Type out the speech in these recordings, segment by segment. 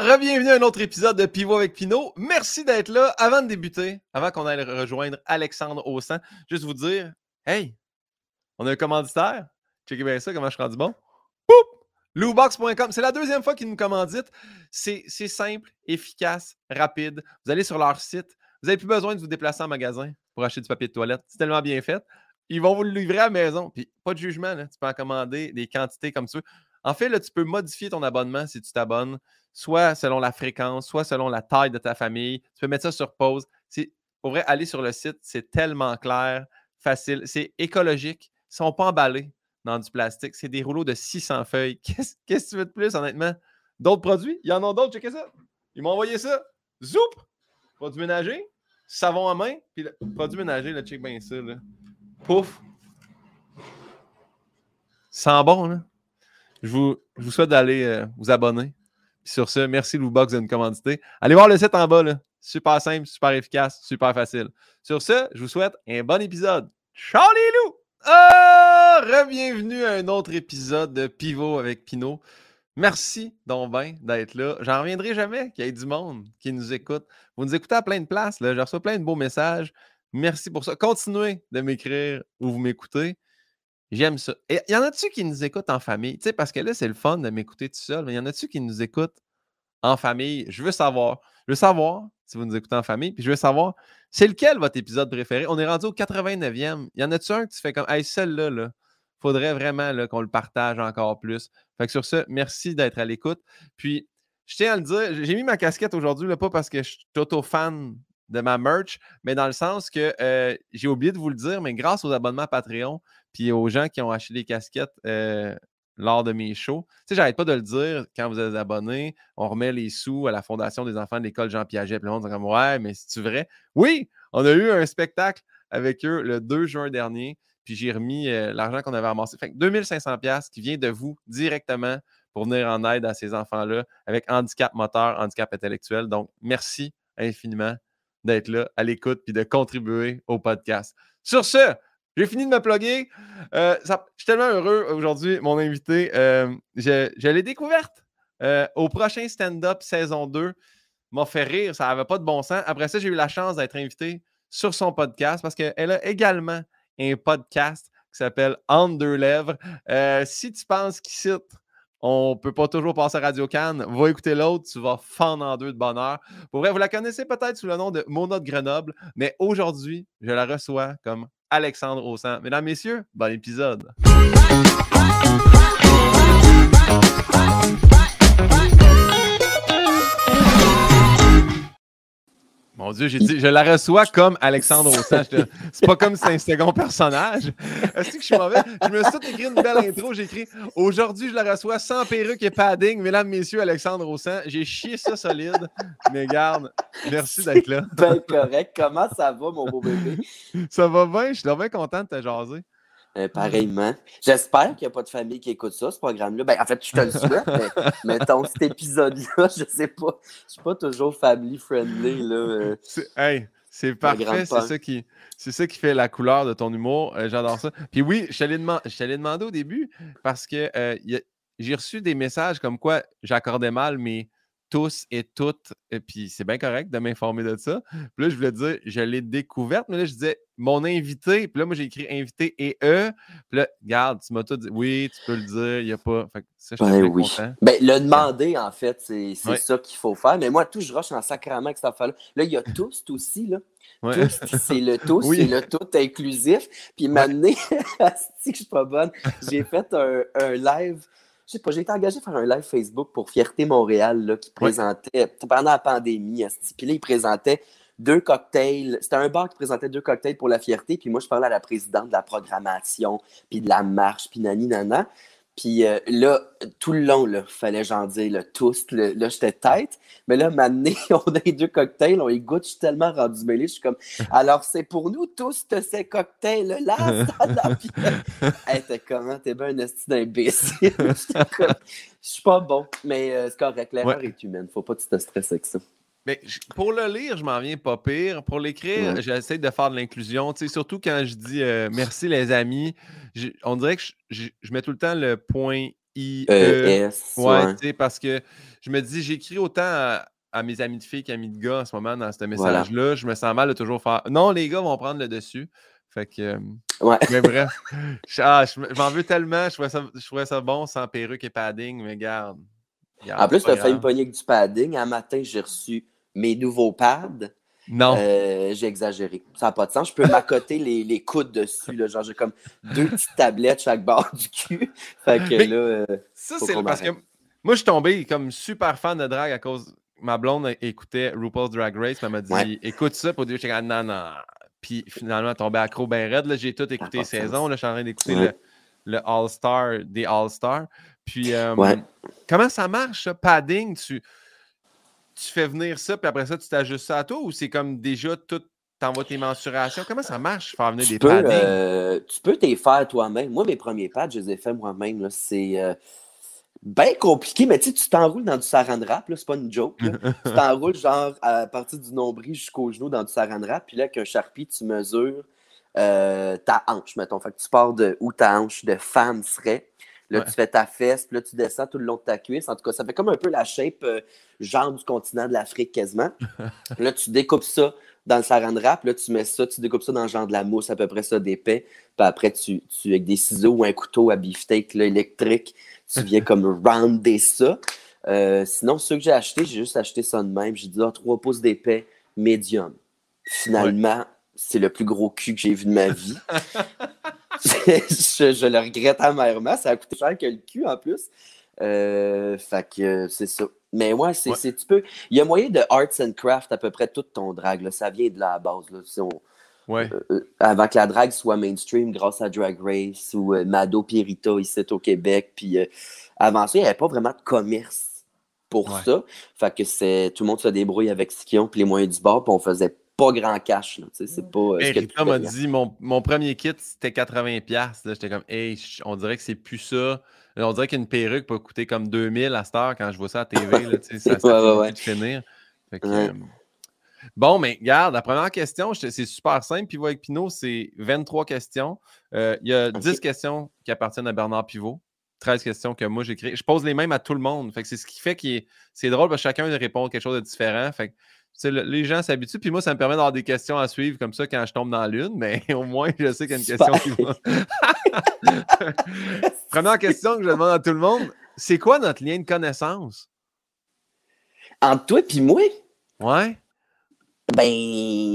Bienvenue à un autre épisode de Pivot avec Pinot. Merci d'être là. Avant de débuter, avant qu'on aille rejoindre Alexandre Aussan, juste vous dire Hey, on a un commanditaire. Checkez bien ça, comment je suis rendu bon. Loubox.com, c'est la deuxième fois qu'ils nous commanditent. C'est simple, efficace, rapide. Vous allez sur leur site. Vous n'avez plus besoin de vous déplacer en magasin pour acheter du papier de toilette. C'est tellement bien fait. Ils vont vous le livrer à la maison. Puis pas de jugement. Tu peux en commander des quantités comme ça. En fait, là, tu peux modifier ton abonnement si tu t'abonnes, soit selon la fréquence, soit selon la taille de ta famille. Tu peux mettre ça sur pause. C'est, pour vrai, aller sur le site, c'est tellement clair, facile. C'est écologique. Ils ne sont pas emballés dans du plastique. C'est des rouleaux de 600 feuilles. Qu'est-ce, que tu veux de plus, honnêtement? D'autres produits? Il y en a d'autres, checkez ça. Ils m'ont envoyé ça. Zoup! Produit ménager, savon à main, puis le produit ménager, là, check bien ça. Pouf! Sent bon, là. Je vous, souhaite d'aller euh, vous abonner. sur ce, merci Loubox de nous commanditer. Allez voir le site en bas. Là. Super simple, super efficace, super facile. Sur ce, je vous souhaite un bon épisode. Ciao les loups! Ah! Re-bienvenue à un autre épisode de Pivot avec Pinot. Merci donc bien d'être là. J'en reviendrai jamais qu'il y ait du monde qui nous écoute. Vous nous écoutez à plein de places. Là. Je reçois plein de beaux messages. Merci pour ça. Continuez de m'écrire où vous m'écoutez. J'aime ça. Et y en a-tu qui nous écoutent en famille? Tu sais, parce que là, c'est le fun de m'écouter tout seul, mais y en a-tu qui nous écoutent en famille? Je veux savoir. Je veux savoir si vous nous écoutez en famille, puis je veux savoir, c'est lequel votre épisode préféré? On est rendu au 89e. Y en a-tu un que tu fais comme, hey, celle-là, là, faudrait vraiment qu'on le partage encore plus. Fait que sur ce, merci d'être à l'écoute. Puis, je tiens à le dire, j'ai mis ma casquette aujourd'hui, pas parce que je suis auto-fan de ma merch, mais dans le sens que euh, j'ai oublié de vous le dire, mais grâce aux abonnements Patreon, puis aux gens qui ont acheté des casquettes euh, lors de mes shows. Tu sais, j'arrête pas de le dire quand vous êtes abonné, on remet les sous à la Fondation des enfants de l'école Jean Piaget. Puis le monde Ouais, mais c'est-tu vrai? Oui, on a eu un spectacle avec eux le 2 juin dernier, puis j'ai remis euh, l'argent qu'on avait amassé. Fait que 2500$ qui vient de vous directement pour venir en aide à ces enfants-là avec handicap moteur, handicap intellectuel. Donc, merci infiniment d'être là à l'écoute puis de contribuer au podcast. Sur ce, j'ai fini de me plugger. Euh, je suis tellement heureux aujourd'hui, mon invité. Euh, je, l'ai découverte euh, au prochain stand-up saison 2. M'a fait rire, ça n'avait pas de bon sens. Après ça, j'ai eu la chance d'être invité sur son podcast parce qu'elle a également un podcast qui s'appelle Underlèvre. si tu penses qu'ici, on ne peut pas toujours passer à Radio Cannes. Va écouter l'autre, tu vas fendre en deux de bonheur. Pour vrai, vous la connaissez peut-être sous le nom de Mona de Grenoble, mais aujourd'hui, je la reçois comme Alexandre Aussan. Mesdames, Messieurs, bon épisode. Mon Dieu, j'ai dit, je la reçois comme Alexandre Aussan. C'est pas comme c'est un second personnage. Est-ce que je suis mauvais? Je me suis tout écrit une belle intro. J'ai écrit Aujourd'hui, je la reçois sans perruque et padding. Mesdames, messieurs, Alexandre Aussan. J'ai chié ça solide. Mais garde, merci d'être là. Ben correct. Comment ça va, mon beau bébé? Ça va bien. Je suis bien content de te jaser. Euh, pareillement. J'espère qu'il n'y a pas de famille qui écoute ça, ce programme-là. Ben, en fait, je te le souhaite, mais mettons cet épisode-là, je sais pas. Je ne suis pas toujours family friendly. Là. Euh. Hey, c'est parfait. C'est ça, qui, c'est ça qui fait la couleur de ton humour. Euh, j'adore ça. Puis oui, je t'allais demander au début parce que j'ai reçu des messages comme quoi j'accordais mal mes tous et toutes, et puis c'est bien correct de m'informer de ça. Puis là, je voulais dire, je l'ai découverte, mais là, je disais, mon invité, puis là, moi, j'ai écrit invité et eux. Puis là, regarde, tu m'as tout dit, oui, tu peux le dire, il n'y a pas. Fait que ça, je ben, oui. content. Ben, le demander, en fait, c'est ça qu'il faut faire. Mais moi, tout, je rush en sacrament avec cette affaire-là. Là, il y a tous aussi, là. Tous, c'est le tout, c'est le tout inclusif. Puis m'amener, si je suis pas bonne, j'ai fait un, un live je sais pas, j'ai été engagé à faire un live Facebook pour Fierté Montréal là, qui présentait, pendant la pandémie, puis là, il présentait deux cocktails. C'était un bar qui présentait deux cocktails pour la fierté, puis moi, je parlais à la présidente de la programmation, puis de la marche, puis nani nana. Puis euh, là, tout le long, il fallait j'en dire le tous. là, j'étais tête. Mais là, maintenant, on a les deux cocktails, on les goûte. Je suis tellement rendu mêlé. Je suis comme, alors c'est pour nous tous ces cocktails-là. hey, t'es comment? T'es bien un esti d'imbécile. Je suis pas bon, mais euh, c'est correct. L'erreur est humaine. Faut pas que tu te stresses avec ça. Mais pour le lire, je m'en viens pas pire. Pour l'écrire, j'essaie de faire de l'inclusion. Surtout quand je dis euh, merci les amis, on dirait que je, mets tout le temps le point I E S. Ouais, parce que je me dis, j'écris autant à, mes amis de filles qu'amis de gars en ce moment dans ce message-là. Je me sens mal de toujours faire. Non, les gars vont prendre le dessus. Fait que. Ouais. Mais bref. Ah, j'en veux tellement. Je trouvais, ça, je trouvais ça bon sans perruque et padding, mais garde. En plus, tu as fait une poignée avec du padding. Un matin, j'ai reçu mes nouveaux pads. Non. Euh, j'ai exagéré. Ça n'a pas de sens. Je peux m'accoter les, les coudes dessus. Là. Genre, j'ai comme deux petites tablettes chaque bord du cul. Fait que là. Euh, ça, c'est parce que moi, je suis tombé comme super fan de drag à cause. Ma blonde écoutait RuPaul's Drag Race. Elle m'a dit écoute ça. Pour dire, suis non, non. Puis finalement, tombé accro bien raide. J'ai tout écouté saison. Là, je suis en train d'écouter le, le All-Star des All-Stars. Puis, euh, comment ça marche, ça? Padding, tu tu fais venir ça, puis après ça, tu t'ajustes ça à toi ou c'est comme déjà tout, t'envoies tes mensurations? Comment ça marche, faire venir des peux, euh, tu peux t'y faire toi-même. Moi, mes premiers pads, je les ai faits moi-même. C'est euh, bien compliqué, mais tu t'enroules dans du saran wrap, c'est pas une joke. tu t'enroules genre à partir du nombril jusqu'au genou dans du saran wrap, puis là, avec un charpie, tu mesures euh, ta hanche, mettons. Fait que tu pars de où ta hanche de femme serait. Là, tu fais ta fesse, puis là, tu descends tout le long de ta cuisse. En tout cas, ça fait comme un peu la shape euh, genre du continent de l'Afrique quasiment. là, tu découpes ça dans le saran wrap. Là, tu mets ça, tu découpes ça dans le genre de la mousse, à peu près ça d'épais. Puis après, tu, tu, avec des ciseaux ou un couteau à beefsteak là, électrique, tu viens comme rounder ça. Euh, sinon, ceux que j'ai achetés, j'ai juste acheté ça de même. J'ai dit, ah, 3 pouces d'épais, médium. Finalement, c'est le plus gros cul que j'ai vu de ma vie. je, le regrette amèrement. Ça a coûté cher que le cul en plus. Euh, fait que c'est ça. Mais ouais, c'est, tu peux. Il y a moyen de arts and craft à peu près tout ton drag. Là. Ça vient de la base. Là. ouais. Euh, euh, avant que la drague soit mainstream grâce à Drag Race ou Mado Pirita ici au Québec. Puis avant ça, il n'y avait pas vraiment de commerce pour ça. Fait que c'est tout le monde se débrouille avec ce qu'ils ont, puis les moyens du bord, puis on faisait pas grand cash. C'est pas. Euh, m'a dit mon, mon, premier kit, c'était 80$. J'étais comme, hey, on dirait que c'est plus ça. On dirait qu'une perruque peut coûter comme 2000 à cette heure quand je vois ça à TV. Là, ça ça ouais, de finir. Euh, bon, mais regarde, la première question, c'est super simple. Pivot avec Pinot, c'est 23 questions. Euh, il y a 10 questions qui appartiennent à Bernard Pivot. 13 questions que moi j'ai créées. Je pose les mêmes à tout le monde. Fait c'est ce qui fait que c'est drôle parce que chacun répond quelque chose de différent. Fait les gens s'habituent. Puis moi, ça me permet d'avoir des questions à suivre comme ça quand je tombe dans l'une, mais au moins, je sais qu'il y a une question qui va. Première question que je demande à tout le monde c'est quoi notre lien de connaissance? Entre toi et moi? Ouais. Ben,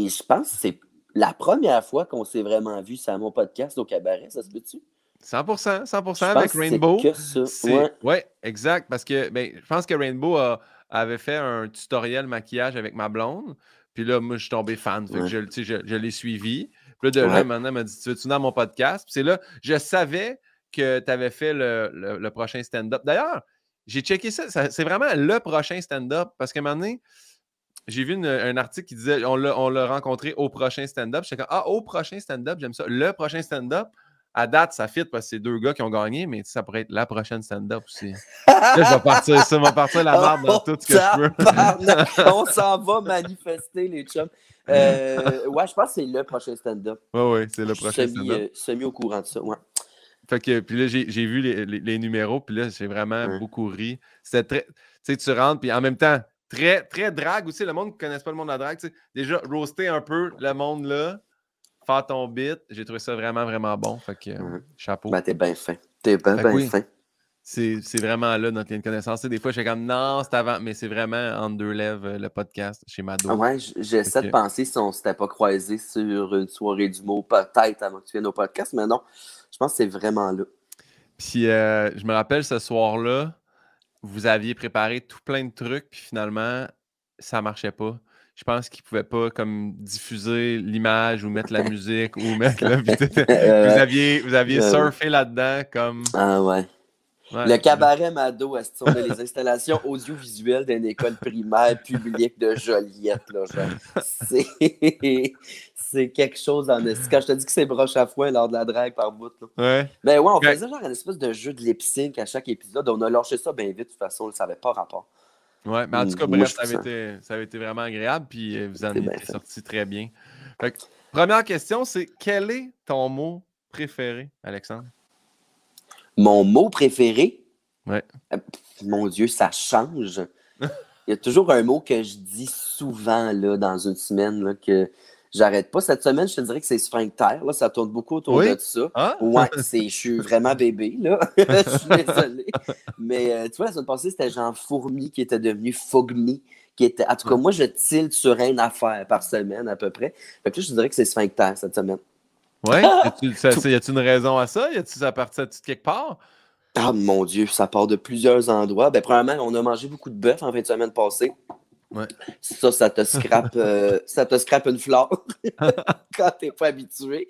je pense que c'est la première fois qu'on s'est vraiment vu sur mon podcast au cabaret, ça se peut-tu? 100%, 100% avec Rainbow. Que ça. Ouais. ouais. exact. Parce que ben, je pense que Rainbow a, avait fait un tutoriel maquillage avec ma blonde. Puis là, moi, je suis tombé fan. je, je, l'ai suivi. Puis là, de là, maintenant, elle m'a dit Tu veux-tu dans mon podcast Puis c'est là, je savais que tu avais fait le, prochain stand-up. D'ailleurs, j'ai checké ça. c'est vraiment le prochain stand-up parce qu'à un moment donné, j'ai vu un article qui disait on l'a rencontré au prochain stand-up. J'étais comme Ah, au prochain stand-up, j'aime ça. Le prochain stand-up à date, ça fit parce que c'est deux gars qui ont gagné, mais ça pourrait être la prochaine stand-up aussi. là, je vais partir ça, va partir la merde dans tout ce que je peux. On s'en va manifester, les chums. Euh, ouais, je pense que c'est le prochain stand-up. Oui, oui, c'est le prochain stand-up. Euh, semi au courant de ça, ouais. Fait que, puis là, j'ai vu les, les, numéros, puis là, j'ai vraiment beaucoup ri. C'était très. Tu sais, tu rentres, puis en même temps, très, très drague aussi. Le monde ne connaît pas le monde de la drague. Déjà, roaster un peu le monde là faire ton bit. J'ai trouvé ça vraiment, vraiment bon. Fait que, euh, chapeau. Ben, t'es bien fin. T'es bien, bien fin. C'est vraiment là notre lien de connaissance. des fois, je suis comme non, c'est avant, mais c'est vraiment en deux lèvres euh, le podcast chez Mado. Ah ouais, j'essaie de penser si on s'était pas croisé sur une soirée du mot, peut-être avant que tu viennes au podcast, mais non, je pense que c'est vraiment là. Puis euh, je me rappelle ce soir-là, vous aviez préparé tout plein de trucs, puis finalement, ça marchait pas je pense qu'ils ne pouvaient pas comme diffuser l'image ou mettre la musique ou mettre la vous aviez, vous aviez surfé là-dedans comme. Ah ouais. le cabaret Mado, on a les installations audiovisuelles d'une école primaire publique de Joliette. C'est quelque chose en Quand je te dis que c'est broche à foin lors de la drague par bout. Là. Ouais. Ben ouais, on faisait genre une espèce de jeu de lip sync à chaque épisode. On a lâché ça bien vite, de toute façon, ça n'avait pas rapport. Oui, mais en tout cas, bref, ça avait, été, ça avait été vraiment agréable, puis euh, vous en êtes sorti très bien. première question, c'est quel est ton mot préféré, Alexandre? Mon mot préféré? Ouais. Euh, mon Dieu, ça change. Il y a toujours un mot que je dis souvent là, dans une semaine là, que j'arrête pas. Cette semaine, je te dirais que c'est sphincter. Là, ça tourne beaucoup autour de ça. Ah? Ouais, je suis vraiment bébé. Là. je suis désolé. Mais euh, tu vois, la semaine passée, c'était genre fourmi qui était devenu fogmi. Qui était... En tout cas, moi, je tilte sur une affaire par semaine à peu près. Fait que là, je te dirais que c'est sphincter cette semaine. Oui? y a-t-il une raison à ça? Y a-t-il ça partit de quelque part? Ah mon Dieu, ça part de plusieurs endroits. Ben, premièrement, on a mangé beaucoup de bœuf en fin de semaine passée. Ouais. Ça, ça te scrape, euh, ça te scrape une fleur quand t'es pas habitué.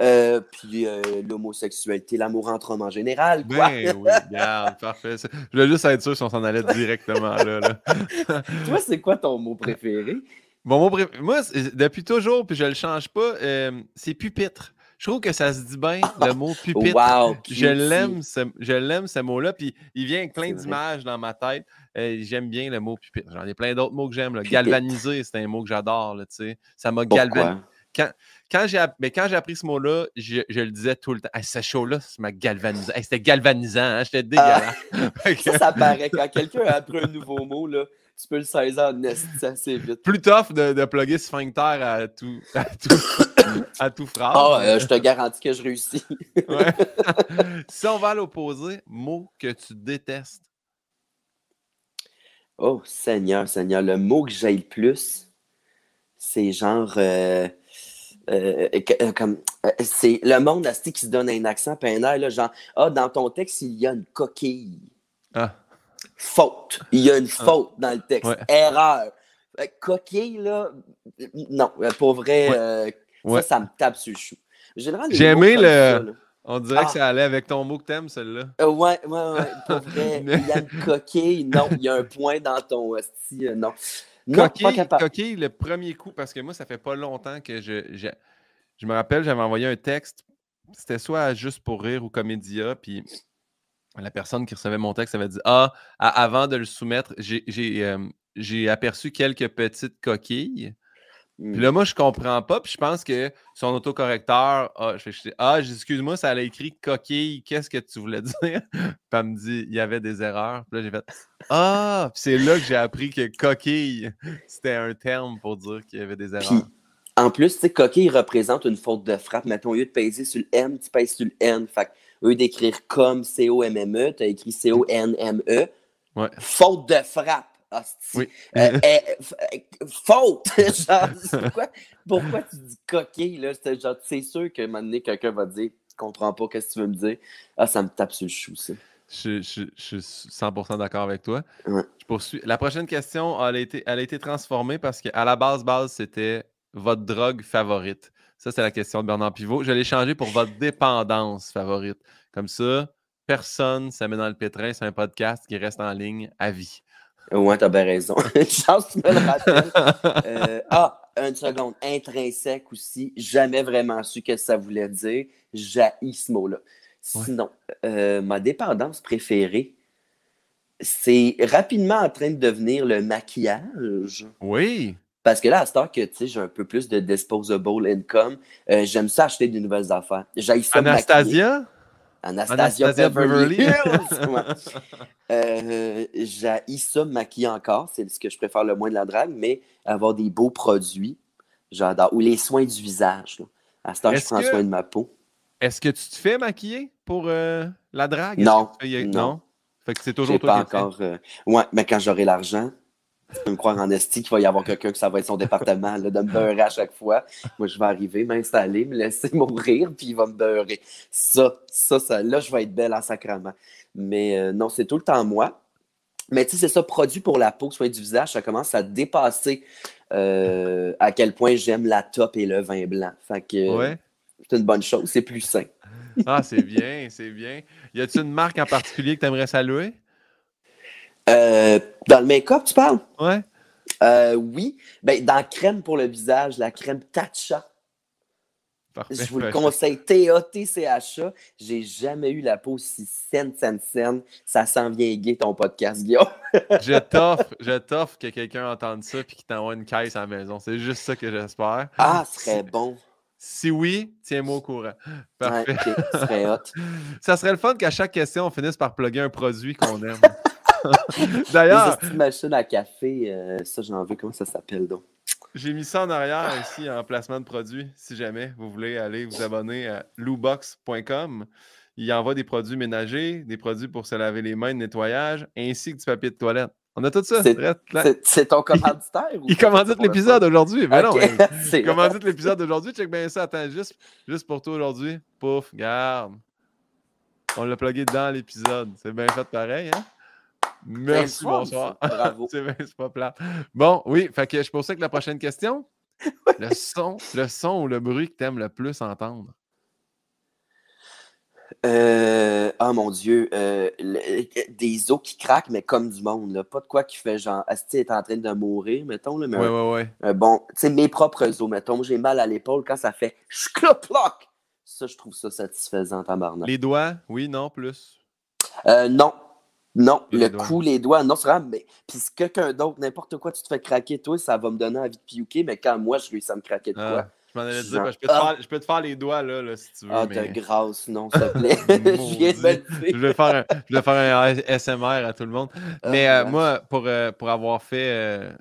Euh, puis euh, l'homosexualité, l'amour entre hommes en général. Quoi. Ben oui, regarde, parfait. Je voulais juste être sûr si on s'en allait directement là. là. Toi, c'est quoi ton mot préféré? Mon mot préféré, moi, depuis toujours, puis je le change pas, c'est pupitre. Je trouve que ça se dit bien, le mot pupitre. Wow, je l'aime, ce, je l'aime ce mot-là. Puis il vient avec plein d'images dans ma tête. Euh, j'aime bien le mot pupitre. J'en ai plein d'autres mots que j'aime. Galvaniser, c'est un mot que j'adore. Ça m'a galvanisé. Quand, quand j'ai appris ce mot-là, je, je, le disais tout le temps. ce show-là, ça m'a galvanisé. C'était galvanisant, hein? j'étais ah. dégueulasse. ça, ça paraît. Quand quelqu'un a appris un nouveau mot, là, tu peux le saisir en assez vite. Plus tough de, de plugger sphincter à tout, à tout, à tout phrase. Ah, euh, je te garantis que je réussis. Si on va à l'opposé, mot que tu détestes. Oh, Seigneur, Seigneur, le mot que j'aille le plus, c'est genre. Euh, euh, comme c'est le monde qui se donne un accent puis un air, là, genre Ah, dans ton texte, il y a une coquille. Ah faute. Il y a une ah. faute dans le texte. Erreur. Coquille, là, non, pour vrai, euh, ça, ça me tape sur le chou. J'ai aimé le. On dirait que ah. ça allait avec ton mot que t'aimes, celle-là. Euh, ouais, ouais, ouais. Pour vrai, il y a une coquille. Non, il y a un point dans ton style. Euh, non. non coquille, coquille, le premier coup, parce que moi, ça fait pas longtemps que je. Je, je me rappelle, j'avais envoyé un texte. C'était soit Juste pour rire ou Comédia, puis la personne qui recevait mon texte avait dit Ah, avant de le soumettre, j'ai aperçu quelques petites coquilles. Puis mmh. là, moi, je comprends pas. Puis je pense que son autocorrecteur, ah, je ah excuse-moi, ça allait écrit coquille, qu'est-ce que tu voulais dire? puis elle me dit, il y avait des erreurs. Puis là, j'ai fait Ah, puis c'est là que j'ai appris que coquille, c'était un terme pour dire qu'il y avait des erreurs. en plus, tu sais, coquille représente une faute de frappe. Mettons, au lieu de peser sur le M, tu pèses sur le N. Fait eux d'écrire comme C-O-M-M-E, tu as écrit C-O-N-M-E. Ouais. Faute de frappe. Oui. Euh, euh, faute! genre, quoi? pourquoi tu dis coquille? Là? C'est sûr qu'à un moment donné, quelqu'un va dire Je comprends pas, qu'est-ce que tu veux me dire? Ah, ça me tape sur le chou, ça. Je, je, je, suis 100% d'accord avec toi. Ouais. Je poursuis. La prochaine question, elle a été, elle a été transformée parce qu'à la base, base, c'était votre drogue favorite. Ça, c'est la question de Bernard Pivot. Je l'ai changé pour votre dépendance favorite. Comme ça, personne ça met dans le pétrin. C'est un podcast qui reste en ligne à vie. Ouais, t'as bien raison. chance, tu me le rappelles. Euh, ah, une seconde. Intrinsèque aussi. Jamais vraiment su ce que ça voulait dire. J'ai ce mot-là. Sinon, euh, ma dépendance préférée, c'est rapidement en train de devenir le maquillage. Oui. Parce que là, à ce temps que j'ai un peu plus de disposable income, euh, j'aime ça acheter de nouvelles affaires. Anastasia? Anastasia, Anastasia Beverly Hills. Euh, j'ai ça maquiller encore, c'est ce que je préfère le moins de la drague, mais avoir des beaux produits, j'adore. Ou les soins du visage. À ce temps, je prends soin de ma peau. Est-ce que tu te fais maquiller pour euh, la drague? Non. non. Fait que c'est toujours toi pas encore. Ouais, mais quand j'aurai l'argent, tu peux me croire en esti qu'il va y avoir quelqu'un que ça va être son département là, de me beurrer à chaque fois. Moi, je vais arriver, m'installer, me laisser mourir, puis il va me beurrer. Ça, ça, ça là, je vais être belle en sacrament. Mais euh, non, c'est tout le temps moi. Mais tu sais, c'est ça, produit pour la peau, soin du visage, ça commence à dépasser euh, à quel point j'aime la top et le vin blanc. Fait que c'est une bonne chose, c'est plus sain. ah, c'est bien, c'est bien. Y a-t-il une marque en particulier que tu aimerais saluer? Euh, dans le make-up, tu parles? Ouais. Euh, oui. Ben, dans crème pour le visage, la crème Tatcha. Je vous le conseille, T-A-T-C-H-A. J'ai jamais eu la peau si saine, saine, saine. Ça sent bien gay ton podcast, Guillaume. je t'offre, je t'offre que quelqu'un entende ça et qu'il t'envoie une caisse à la maison. C'est juste ça que j'espère. Ah, ce serait bon. Si oui, tiens-moi au courant. Parfait. serait hot. ça serait le fun qu'à chaque question, on finisse par plugger un produit qu'on aime. D'ailleurs. Les machine à café, euh, ça, j'en veux. Comment ça s'appelle donc? J'ai mis ça en arrière ici en placement de produit. Si jamais vous voulez aller vous abonner à loubox.com, il envoie des produits ménagers, des produits pour se laver les mains de nettoyage, ainsi que du papier de toilette. On a tout ça. C'est ton commanditaire? Il, il commandite l'épisode aujourd'hui. Mais non, il commandite l'épisode d'aujourd'hui. Check bien ça. Attends, juste, juste pour toi aujourd'hui. Pouf, garde. On l'a plugué dans l'épisode. C'est bien fait pareil, hein? Merci, bonsoir. Bravo. c'est pas plat. Bon, oui, fait que je pensais que la prochaine question. le son, le son ou le bruit que tu aimes le plus entendre? Euh, oh mon Dieu, euh, des os qui craquent, mais comme du monde. Là. Pas de quoi qui fait genre, Asti est en train de mourir, mettons. Là, mais ouais, ouais, ouais. bon, tu sais, mes propres os, mettons. J'ai mal à l'épaule quand ça fait chcloploc. Ça, je trouve ça satisfaisant, tabarnak. Les doigts, oui, non, plus. Euh, non, le cou, les doigts, non, c'est vraiment. Mais... Puis si quelqu'un d'autre, n'importe quoi, tu te fais craquer, toi, ça va me donner envie de piouquer, mais quand moi, je réussis à me craquer de quoi. Ah, je m'en allais dire, ben, je, peux te faire, je, peux te faire, les doigts, là, là si tu veux. Ah, mais... de grâce, non, s'il te plaît. je viens de je vais, faire un, je vais faire un SMR à tout le monde. Ah, mais euh, moi, pour, euh, pour avoir fait euh,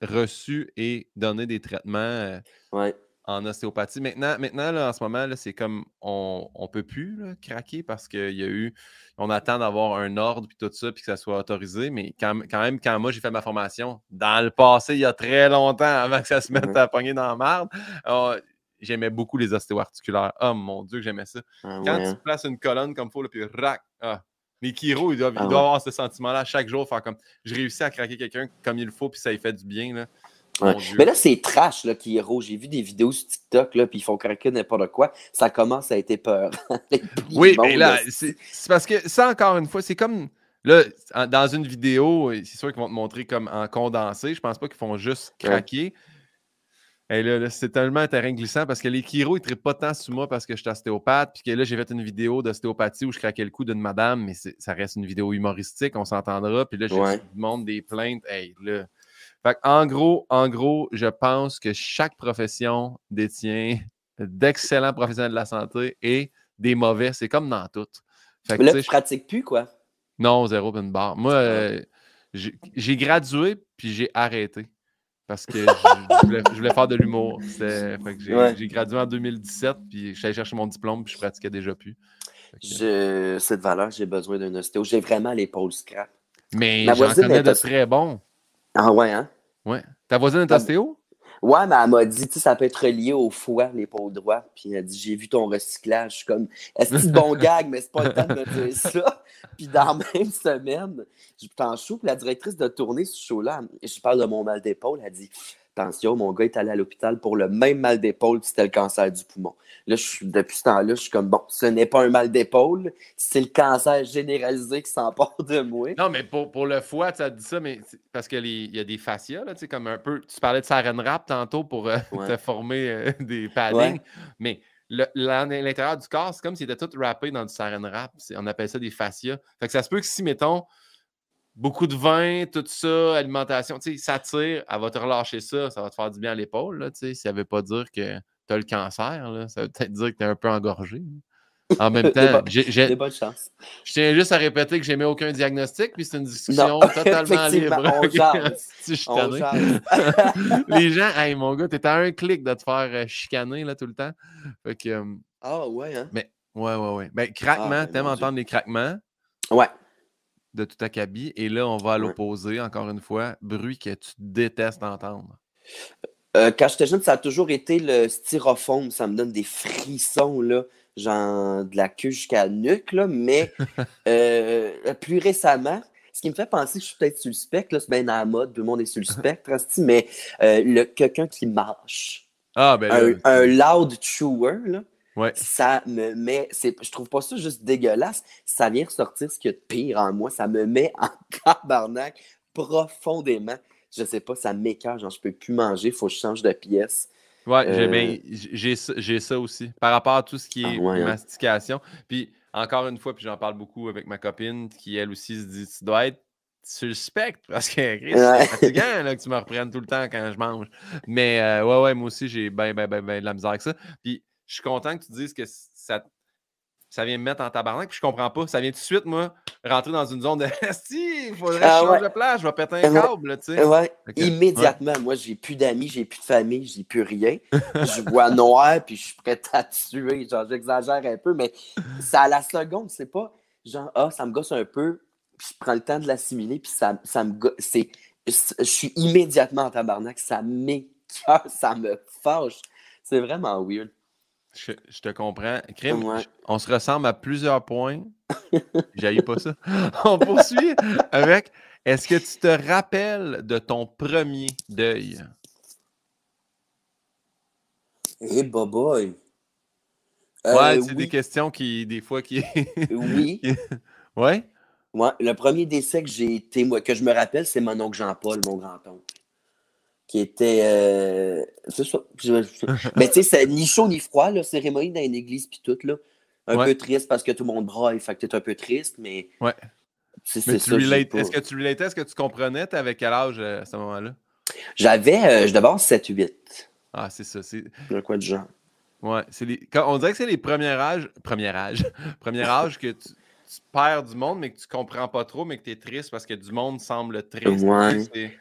reçu et donné des traitements. ouais en ostéopathie. Maintenant, maintenant là, en ce moment, c'est comme on ne peut plus craquer parce qu'il y a eu. On attend d'avoir un ordre puis tout ça, puis que ça soit autorisé. Mais quand, même, quand moi j'ai fait ma formation, dans le passé, il y a très longtemps, avant que ça se mette mmh à pogner dans la marde, oh, j'aimais beaucoup les ostéo-articulaires. Oh mon Dieu, que j'aimais ça. Ah quand tu hein. places une colonne comme il faut, puis rac, ah, les chiro, ils doivent, ah avoir ce sentiment-là chaque jour, faire comme je réussis à craquer quelqu'un comme il faut, puis ça lui fait du bien. Là. Mais là, c'est trash là, qui est rouge. J'ai vu des vidéos sur TikTok, là, puis ils font craquer n'importe quoi. Ça commence à être peur. oui, mais là, c'est parce que ça, encore une fois, c'est comme. Là, dans une vidéo, c'est sûr qu'ils vont te montrer comme en condensé. Je pense pas qu'ils font juste craquer. Et là, c'est tellement un terrain glissant parce que les chiro, ils ne pas tant sur moi parce que je suis ostéopathe. Puis que là, j'ai fait une vidéo d'ostéopathie où je craquais le cou d'une madame, mais ça reste une vidéo humoristique, on s'entendra. Puis là, j'ai ouais. du monde des plaintes. Hey, là, en gros, en gros, je pense que chaque profession détient d'excellents professionnels de la santé et des mauvais. C'est comme dans toutes. Mais là, tu ne pratiques plus, quoi? Non, zéro une barre. Moi, euh, j'ai gradué puis j'ai arrêté parce que je, voulais, faire de l'humour. J'ai gradué en 2017 puis je allé chercher mon diplôme puis je pratiquais déjà plus. Cette valeur, j'ai besoin d'un ostéo. J'ai vraiment l'épaule scrap. Mais j'en connais de très bons. Ah ouais, hein? Ouais. Ta voisine est ostéo? Ouais, mais elle m'a dit, tu ça peut être relié au foie, l'épaule droite. Puis elle a dit, j'ai vu ton recyclage. Je suis comme, est-ce que c'est bon gag, mais c'est pas le temps de me dire ça? Puis dans la même semaine, je t'en chou, puis la directrice de tournée ce show-là, je parle de mon mal d'épaule, elle dit, attention, mon gars est allé à l'hôpital pour le même mal d'épaule, c'était le cancer du poumon. Là, je depuis ce temps-là, je suis comme, bon, ce n'est pas un mal d'épaule, c'est le cancer généralisé qui s'emporte de moi. Non, mais pour, pour le foie, tu as dit ça, mais parce qu'il y a des fascias, là, tu sais, comme un peu, tu parlais de saran wrap tantôt pour euh, te former euh, des paddings, mais l'intérieur du corps, c'est comme s'il était tout râpé dans du saran wrap. On appelle ça des fascias. Fait que ça se peut que si, mettons, beaucoup de vin, tout ça, alimentation, tu sais, ça tire, elle va te relâcher ça, ça va te faire du bien à l'épaule, tu sais, ça ne veut pas dire que tu as le cancer, là, ça veut peut-être dire que tu es un peu engorgé. En même temps, j'ai bonnes chances. Je tiens juste à répéter que j'ai mis aucun diagnostic, puis c'est une discussion totalement libre. On Les gens, hey, mon gars, t'es à un clic de te faire euh, chicaner là, tout le temps. Fait que, euh, ah ouais, hein? Mais, ouais, ouais, ouais. Ben, craquement, ah, t'aimes entendre les craquements? Ouais de tout acabit. Et là, on va à l'opposé, encore une fois, bruit que tu détestes entendre. Euh, quand j'étais jeune, ça a toujours été le styrofoam. Ça me donne des frissons, là, genre de la queue jusqu'à la nuque. Là, mais euh, plus récemment, ce qui me fait penser que je suis peut-être sur le spectre, c'est bien dans la mode, tout le monde est sur le spectre, mais euh, quelqu'un qui marche. Ah, ben un, un, loud chewer, là. Ouais. Ça me met. Je trouve pas ça juste dégueulasse. Ça vient ressortir ce qu'il y a de pire en moi. Ça me met en tabarnak profondément. Je sais pas, ça m'écarte. Genre, je peux plus manger. Il faut que je change de pièce. Ouais, euh, j'ai ça aussi. Par rapport à tout ce qui est ah hein. mastication. Puis, encore une fois, puis j'en parle beaucoup avec ma copine qui, elle aussi, se dit tu dois être suspecte parce que c'est fatigant là, que tu me reprennes tout le temps quand je mange. Mais euh, ouais, ouais, moi aussi, j'ai bien, bien, bien, ben de la misère avec ça. Puis je suis content que tu dises que ça, ça vient me mettre en tabarnak, puis je comprends pas. Ça vient tout de suite, moi, rentrer dans une zone de si, il faudrait que je ah change de place, je vais péter un câble, tu sais. Ouais. Immédiatement, moi, j'ai plus d'amis, j'ai plus de famille, j'ai plus rien. je vois noir, puis je suis prêt à tuer. Genre, j'exagère un peu, mais ça à la seconde, c'est pas genre, ah, ça me gosse un peu, puis je prends le temps de l'assimiler, puis ça, ça me gosse. Je suis immédiatement en tabarnak, ça m'écoeure, ça me fâche. C'est vraiment weird. Je, te comprends. Crime, on se ressemble à plusieurs points. J'ai pas ça. On poursuit avec Est-ce que tu te rappelles de ton premier deuil? Eh, hey, boy. ouais, c'est des questions qui, des fois, qui. oui. Ouais? Ouais, le premier décès que j'ai été, moi, que je me rappelle, c'est mon oncle Jean-Paul, mon grand-oncle qui était. Euh, ça. Mais tu sais, c'est ni chaud ni froid, la cérémonie dans une église, puis tout, là. Un peu triste parce que tout le monde braille, fait que t'es un peu triste, mais. Ouais. Est-ce que tu relatais, est-ce que tu comprenais, t'avais quel âge euh, à ce moment-là? J'avais, euh, d'abord 7-8. Ah, c'est ça. C'est... quoi de genre? Ouais, c'est les... on dirait que c'est les premiers âges, premier âge, premier âge que tu, perds du monde, mais que tu comprends pas trop, mais que tu es triste parce que du monde semble triste. Ouais.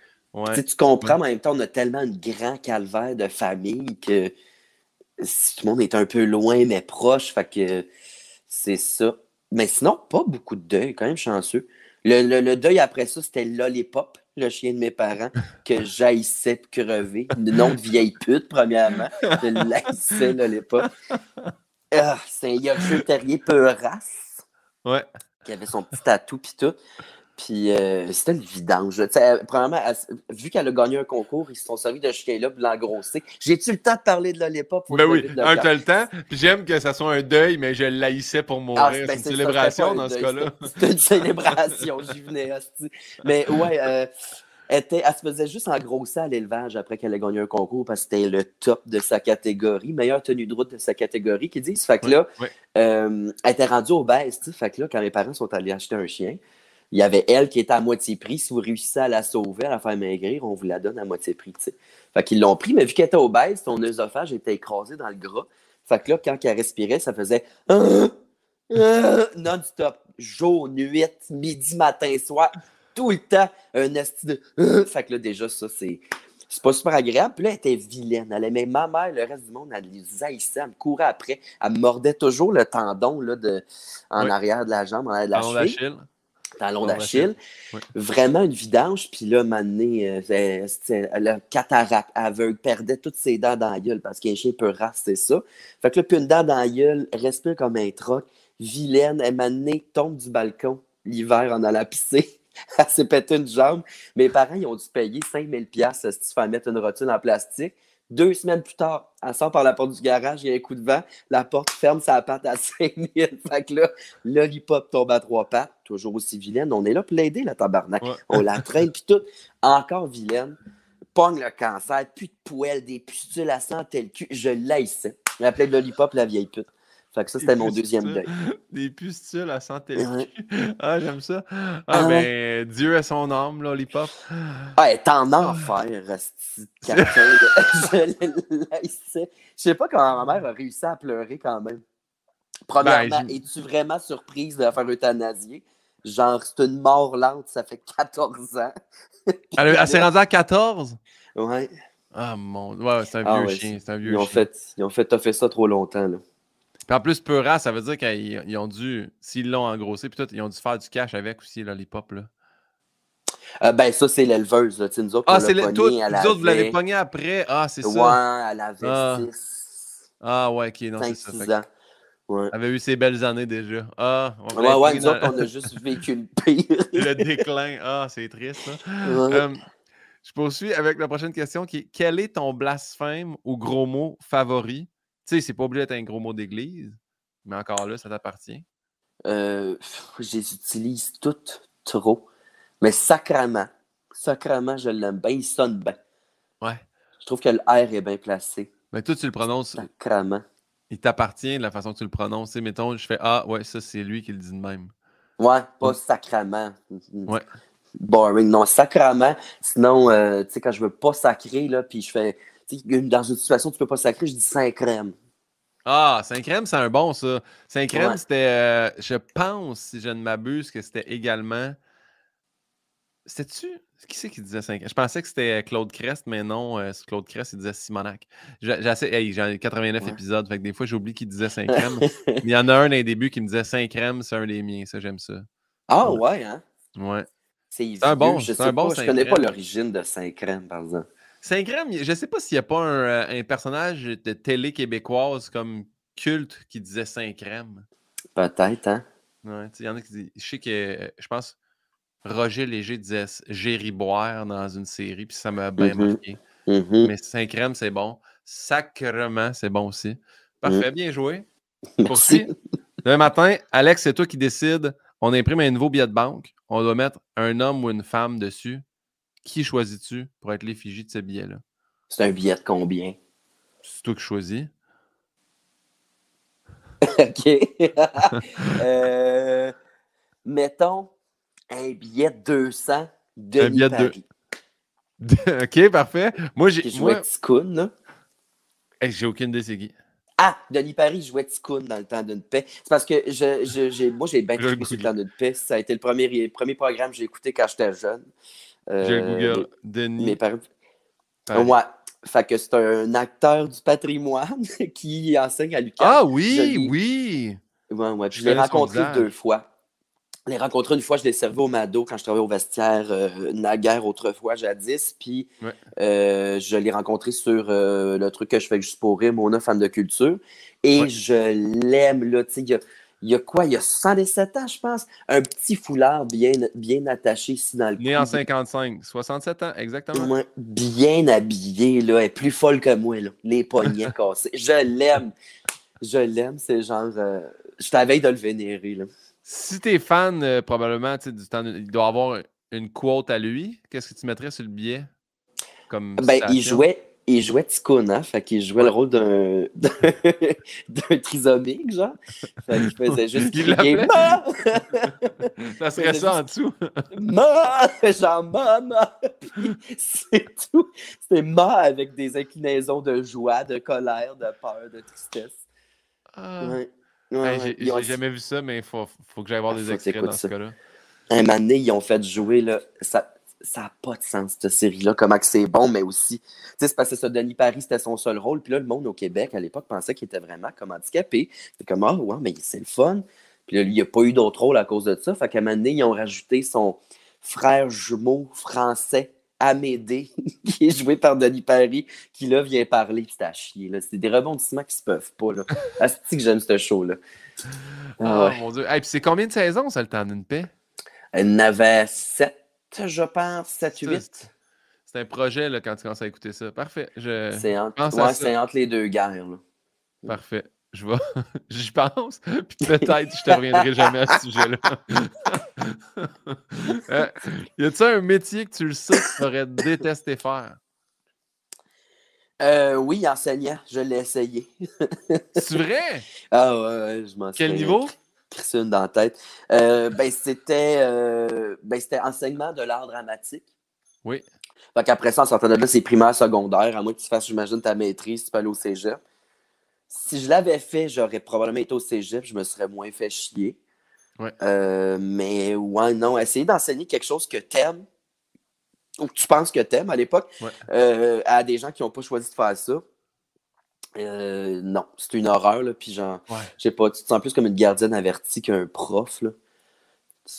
Tu comprends, mais en même temps, on a tellement un grand calvaire de famille que tout le monde est un peu loin, mais proche. Fait que c'est ça. Mais sinon, pas beaucoup de deuil, quand même chanceux. Le, deuil après ça, c'était Lollipop, le chien de mes parents, que j'haïssais crever. Nom de vieille pute, premièrement. Je l'haïssais, Lollipop. Ah, c'est un Yorkshire Terrier peu race. Ouais. Qui avait son petit tatou pis tout. Puis euh, c'était une vidange. Euh, premièrement, vu qu'elle a gagné un concours, ils se sont servis de chien-là pour l'engrosser. J'ai-tu le temps de parler de Lollipop? Ben oui, un, t'as le temps. Puis j'aime que ça soit un deuil, mais je l'haïssais pour ah, mourir. Ben, c'est une célébration dans ce cas-là. C'est une célébration, j'y venais. Mais ouais, euh, elle, se faisait juste engrosser à l'élevage après qu'elle ait gagné un concours parce que c'était le top de sa catégorie, meilleure tenue de route de sa catégorie, qui disent. Fait que là, elle était rendue obèse. Fait que là, quand mes parents sont allés acheter un chien, il y avait elle qui était à moitié prix. Si vous réussissez à la sauver, à la faire maigrir, on vous la donne à moitié prix. Fait qu'ils l'ont pris, mais vu qu'elle était obèse, son œsophage était écrasé dans le gras. Fait que là, quand elle respirait, ça faisait non-stop. Jour, nuit, midi, matin, soir, tout le temps, un esti de. fait que là, déjà, ça, c'est. C'est pas super agréable. Puis là, elle était vilaine. Elle aimait ma mère, le reste du monde, elle les haïssait, elle me courait après. Elle me mordait toujours le tendon là, de, en arrière de la jambe, en arrière de la cheville talon d'Achille. Vraiment une vidange. Puis là, maintenant, euh, le cataracte aveugle, perdait toutes ses dents dans la gueule parce qu'un chien peut raster ça. Fait que là, puis une dent dans la gueule, respire comme un troc. Vilaine, elle m'a tombe du balcon l'hiver en allant pisser. elle s'est pété une jambe. Mes parents, ils ont dû payer 5000 pièces si tu fais mettre une rotule en plastique. Deux semaines plus tard, elle sort par la porte du garage, il y a un coup de vent, la porte ferme sa patte à 5000. Fait que là, l'olipop tombe à trois pattes, toujours aussi vilaine. On est là pour l'aider, la tabarnak. On la traîne, puis tout. Encore vilaine. Pogne le cancer, plus de poêle, des pustules à santé le cul. Je l'aissais. Elle appelait l'olipop la vieille pute. Fait que ça, c'était mon deuxième deuil. Des pustules à santé. Ah, j'aime ça. Ah, ah ben, Dieu a son âme, Lollipop. Ah, elle est en enfer, Je Je sais pas comment ma mère a réussi à pleurer quand même. Premièrement, ben, es-tu vraiment surprise de la faire euthanasier? Genre, c'est une mort lente, ça fait 14 ans. elle, s'est rendue à 14? Ouais. Ah mon. Ouais, c'est un ah vieux chien. C'est un vieux ils ont chien. Fait, ils ont fait, t'as fait ça trop longtemps, là. Puis en plus, Peura, ça veut dire qu'ils ont dû, s'ils l'ont engrossé, puis tout, ils ont dû faire du cash avec aussi, l'hip-hop. Là. Euh, ben, ça, c'est l'éleveuse. Là. Nous autres, ah, c'est le. Toi, nous autres, vous l'avez pogné après. Ah, c'est ça. Ouais, elle avait ah. 6. Ah, ouais, ok. Non, c'est ça. 6 ans. Ouais. Elle avait eu ses belles années déjà. Ah, on ouais, ouais, nous autres, on a juste vécu le pire. le déclin. Ah, c'est triste, ça. Euh, je poursuis avec la prochaine question qui est Quel est ton blasphème ou gros mot favori? Sais, c'est pas obligé d'être un gros mot d'église, mais encore là, ça t'appartient. Euh, je les utilise toutes trop. Mais sacrament, sacrament, je l'aime bien. Il sonne bien. Ouais. Je trouve que le R est bien placé. Mais toi, tu le prononces. Sacrament. Il t'appartient de la façon que tu le prononces. mettons, je fais Ah, ouais, ça, c'est lui qui le dit de même. Ouais, pas sacrament. Ouais. boring. Non, sacrament. Sinon, euh, tu sais, quand je veux pas sacrer, là, puis je fais. Dans une situation où tu peux pas sacrer, je dis 5 crème. Ah, 5 crème, c'est un bon, ça. 5 crème, c'était. Euh, je pense, si je ne m'abuse, que c'était également. C'était-tu. Qui c'est qui disait 5 crème? Je pensais que c'était Claude Crest, mais non, euh, Claude Crest, il disait Simonac. J'ai hey, 89 épisodes, fait que des fois, j'oublie qu'il disait 5 crème. mais il y en a un dans les débuts qui me disait 5 crème, c'est un des miens, ça, j'aime ça. Ah, ouais, hein? Ouais. C'est un bon, je un bon Je connais pas l'origine de 5 crème, par exemple. 5 crème, je sais pas s'il n'y a pas un, euh, un, personnage de télé québécoise comme culte qui disait 5 crème. Peut-être, hein? Ouais, il y en a qui disent. Je sais que, euh, je pense, Roger Léger disait Géry Boire dans une série, puis ça m'a bien mm-hmm. marqué. Mm-hmm. Mais 5 crème, c'est bon. Sacrement, c'est bon aussi. Parfait, mm. bien joué. Merci. Demain matin, Alex, c'est toi qui décides. On imprime un nouveau billet de banque. On doit mettre un homme ou une femme dessus. Qui choisis-tu pour être l'effigie de ce billet-là? C'est un billet de combien? C'est toi qui choisis. OK. euh, mettons un billet de 200 de billet Paris. De... OK, parfait. Moi, j'ai. joué Ticoun, là. j'ai aucune idée c'est qui. Ah, Denis Paris jouait Ticoun dans le temps d'une paix. C'est parce que je, je, j'ai, moi, j'ai bien écouté sur le temps d'une paix. Ça a été le premier, premier programme que j'ai écouté quand j'étais jeune. Euh, j'ai Google. Denis. Mes parents. Ouais. Fait que c'est un acteur du patrimoine qui enseigne à Lucas. Ah oui, oui. Ouais, ouais. Je, je l'ai rencontré deux fois. Je l'ai rencontré une fois, je l'ai servi au Mado quand je travaillais au vestiaire, euh, naguère autrefois, jadis. Puis euh, je l'ai rencontré sur euh, le truc que je fais juste pour rire, Mona, fan de culture. Et je l'aime, là. Tu sais, il y a, quoi? Il y a 77 ans, je pense. Un petit foulard bien, bien attaché ici dans le Né en 55, 67 ans, exactement. bien habillé, là. Elle est plus folle que moi, là. Les poignets cassés. Je l'aime. Je l'aime. C'est genre. je t'avais de le vénérer, là. Si tu es fan, euh, probablement, du temps, il doit avoir une quote à lui. Qu'est-ce que tu mettrais sur le billet? Comme ben, il jouait, il jouait Ticoun, hein? Fait qu'il jouait le rôle d'un, d'un trisomique, genre. Fait qu'il faisait juste crier Ça serait ça en dessous. Ma! Genre ma, c'est tout. C'était ma avec des inclinaisons de joie, de colère, de peur, de tristesse. Ah. Ouais j'ai jamais vu ça, mais il faut, faut, que j'aille voir ah, des extraits dans ce cas-là. Un moment donné, ils ont fait jouer, là, ça n'a pas de sens, cette série-là, comment c'est bon, mais aussi. Tu sais, c'est parce que ça, Denis Paris, c'était son seul rôle. Puis là, le monde au Québec, à l'époque, pensait qu'il était vraiment comme handicapé. C'est comme, ah, ouais, mais c'est le fun. Puis là, lui, il n'a pas eu d'autre rôle à cause de ça. Fait qu'à un moment donné, ils ont rajouté son frère jumeau français Amédée, qui est joué par Denis Paris, qui là vient parler, puis c'est à chier. C'est des rebondissements qui se peuvent pas. Là. c'est que j'aime ce show-là. Ah, oh, mon Dieu. Et puis c'est combien de saisons, ça, le temps d'une paix? Y en avait sept, je pense, sept, huit. C'est un projet là, quand tu commences à écouter ça. Parfait. Je... C'est entre, entre, les deux guerres. Là. Parfait je vais, j'y pense, puis peut-être je te reviendrai jamais à ce sujet-là. euh, y a-t-il un métier que tu le sais que tu aurais détesté faire? Euh, oui, enseignant, je l'ai essayé. C'est vrai? Ah ouais, je m'en Quel niveau? Une dans la tête. Euh, ben, c'était, euh, ben, c'était enseignement de l'art dramatique. Oui. Fait qu'après ça, en sortant de là, c'est primaire, secondaire, à moins que tu fasses, j'imagine, ta maîtrise, tu peux aller au cégep si je l'avais fait, j'aurais probablement été au cégep, je me serais moins fait chier. Euh, mais ouais, non, essayer d'enseigner quelque chose que t'aimes ou que tu penses que t'aimes à l'époque à des gens qui n'ont pas choisi de faire ça. Euh, non, c'est une horreur, là, puis genre, je pas, tu te sens plus comme une gardienne avertie qu'un prof, là.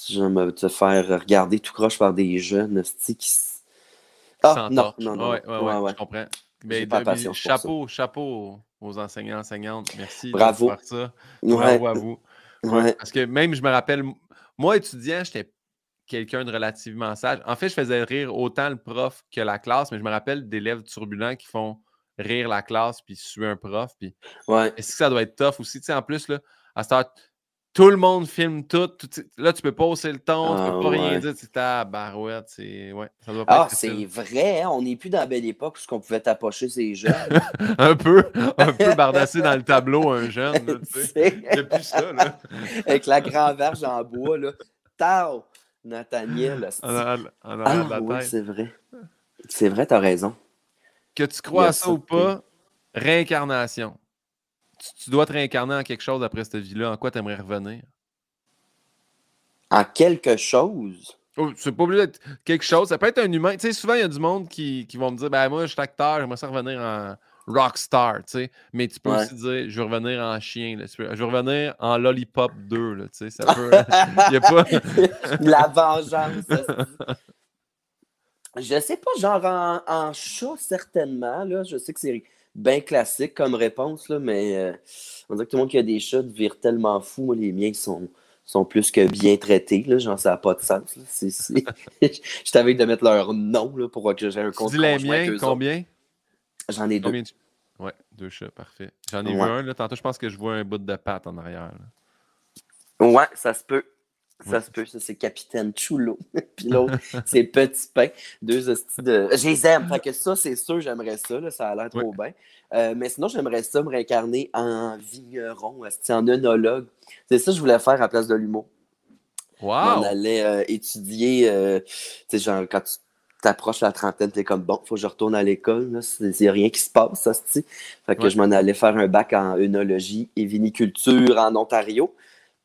J'aime te faire regarder tout croche par des jeunes, qui... Ah, non, non, non, ouais, ouais, ouais, je comprends. Mais, chapeau, chapeau aux enseignants, enseignantes. Merci Bravo. de faire ça. Bravo à vous. Parce que même, je me rappelle, moi, étudiant, j'étais quelqu'un de relativement sage. En fait, je faisais rire autant le prof que la classe, mais je me rappelle d'élèves turbulents qui font rire la classe puis suer un prof. Puis... Ouais. Est-ce que ça doit être tough aussi? Tu sais, en plus, là, à cette tout le monde filme tout. là, tu peux pas hausser le ton, tu peux ah, pas rien dire. C'est ta barouette. C'est ouais, ça doit pas ah, c'est vrai. Hein, on n'est plus dans la belle époque où on pouvait tapocher ces jeunes. un peu. Un peu bardasser dans le tableau, un jeune. Tu sais. plus ça. Là. Avec la grand verge en bois. Là. Tao! Nathaniel. En, ah, oui, c'est vrai. C'est vrai, t'as raison. Que tu crois à ça, ou pas, réincarnation. Tu, dois te réincarner en quelque chose après cette vie-là. En quoi tu aimerais revenir? En quelque chose? Oh, c'est pas obligé d'être quelque chose. Ça peut être un humain. Tu sais, souvent, il y a du monde qui, qui vont me dire ben moi, je suis acteur, j'aimerais ça revenir en rockstar, tu sais. Mais tu peux aussi dire je veux revenir en chien. Je veux revenir en Lollipop 2, là, tu sais. Ça peut. Il y a pas. La vengeance. Je sais pas, genre en, en, chat, certainement. Là. Je sais que c'est bien classique comme réponse, là, mais euh, on dirait que tout le monde qui a des chats vire tellement fou. les miens sont sont plus que bien traités. Là. Genre, ça n'a pas de sens. je t'avais de mettre leur nom là, pour que j'ai un compte. Dis les miens, combien? J'en ai deux. Ouais, deux chats, parfait. J'en ai vu un. Là. Tantôt, je pense que je vois un bout de pâte en arrière. Ouais, ça se peut. Ça se peut, ça c'est Capitaine Chulo. Puis l'autre, c'est Petit Pain. Deux hosties de. Je les aime. Fait que ça, c'est sûr, j'aimerais ça. Là, ça a l'air trop bien. Euh, mais sinon, j'aimerais ça me réincarner en vigneron, en œnologue. C'est ça que je voulais faire à la place de l'humour. Wow! On allait euh, étudier, euh, tu sais, genre, quand tu t'approches la trentaine, t'es comme, bon, faut que je retourne à l'école, il n'y a rien qui se passe, ça, Fait que je m'en allais faire un bac en œnologie et viniculture en Ontario.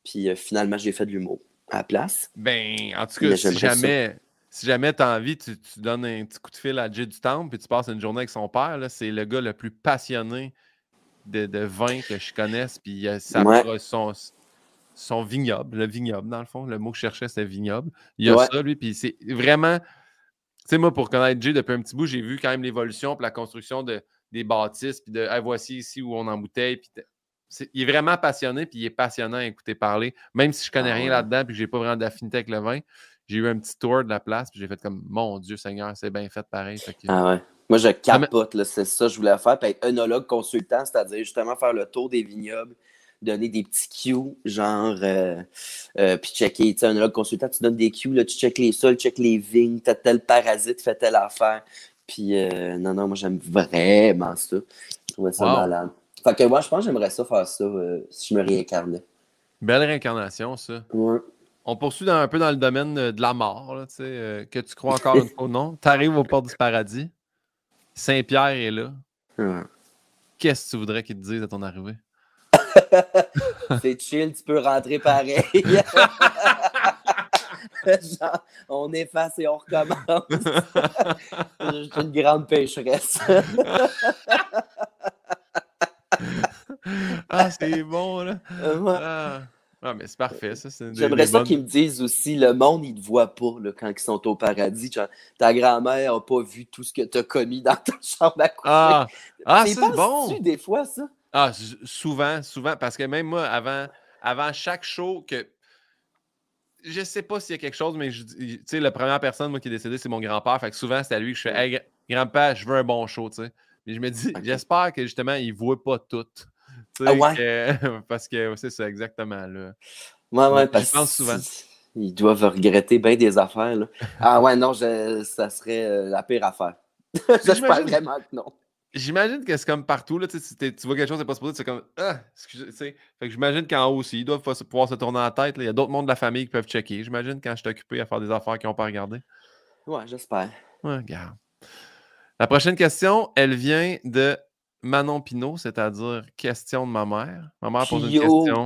Puis finalement, j'ai fait de l'humour à la place. Ben, en tout cas, si jamais, si jamais tu as envie, tu, donnes un petit coup de fil à Jay du Temple puis tu passes une journée avec son père. C'est le gars le plus passionné de, vin que je connaisse. Puis ça son, son vignoble, le vignoble, dans le fond. Le mot que je cherchais, c'était vignoble. Il y a ça, lui. Puis c'est vraiment. Tu sais, moi, pour connaître Jay depuis un petit bout, j'ai vu quand même l'évolution puis la construction de, des bâtisses. Puis de, voici ici où on embouteille. Puis il est vraiment passionné, puis il est passionnant à écouter parler. Même si je connais ah rien là-dedans, puis que j'ai pas vraiment d'affinité avec le vin, j'ai eu un petit tour de la place, puis j'ai fait comme Mon Dieu Seigneur, c'est bien fait pareil. Ah ouais. Moi, je capote, c'est ça que je voulais faire, puis être œnologue consultant, c'est-à-dire justement faire le tour des vignobles, donner des petits cues, genre, euh, euh, puis checker, tu sais, œnologue consultant, tu donnes des cues, là, tu checkes les sols, tu checkes les vignes, t'as tel parasite, fais telle affaire. Puis, euh, non, non, moi, j'aime vraiment ça. Je trouvais ça malade. Fait que moi, je pense que j'aimerais ça faire ça si je me réincarnais. Belle réincarnation, ça. Ouais on poursuit un peu dans le domaine de la mort, euh, que tu crois encore une fois ou non. Tu arrives au port du paradis. Saint-Pierre est là. Qu'est-ce que tu voudrais qu'il te dise à ton arrivée? C'est chill, tu peux rentrer pareil. Genre, on efface et on recommence. Je suis une grande pécheresse. ah, c'est bon, là. Ah. Ah, mais c'est parfait, ça. J'aimerais ça qu'ils me disent aussi le monde, ils ne te voient pas là, quand ils sont au paradis. ta grand-mère n'a pas vu tout ce que tu as commis dans ta chambre à coucher. Ah, ah c'est bon! des fois, ça? Ah, souvent, souvent. Parce que même moi, avant, avant chaque show, que je sais pas s'il y a quelque chose, mais tu sais, la première personne moi, qui est décédée, c'est mon grand-père. Fait que souvent, c'est à lui que je fais Hey, grand-père, je veux un bon show, tu sais. Mais je me dis, j'espère que justement, il ne voit pas tout. Ah ouais? parce que c'est ça, exactement. Là. Ouais, ouais, parce pense souvent. Ils doivent regretter bien des affaires. Là. Ah ouais, non, ça serait euh, la pire affaire. J'espère vraiment que non. J'imagine que c'est comme partout, là, tu vois quelque chose, c'est pas supposé, c'est comme Ah, excusez, Fait que j'imagine qu'en haut aussi, ils doivent pouvoir se tourner la tête. Il y a d'autres membres de la famille qui peuvent checker. J'imagine quand je suis occupé à faire des affaires qu'ils n'ont pas regardé. Ouais, j'espère. Ouais, regarde. La prochaine question, elle vient de Manon Pinot, c'est-à-dire question de ma mère. Ma mère pose une question.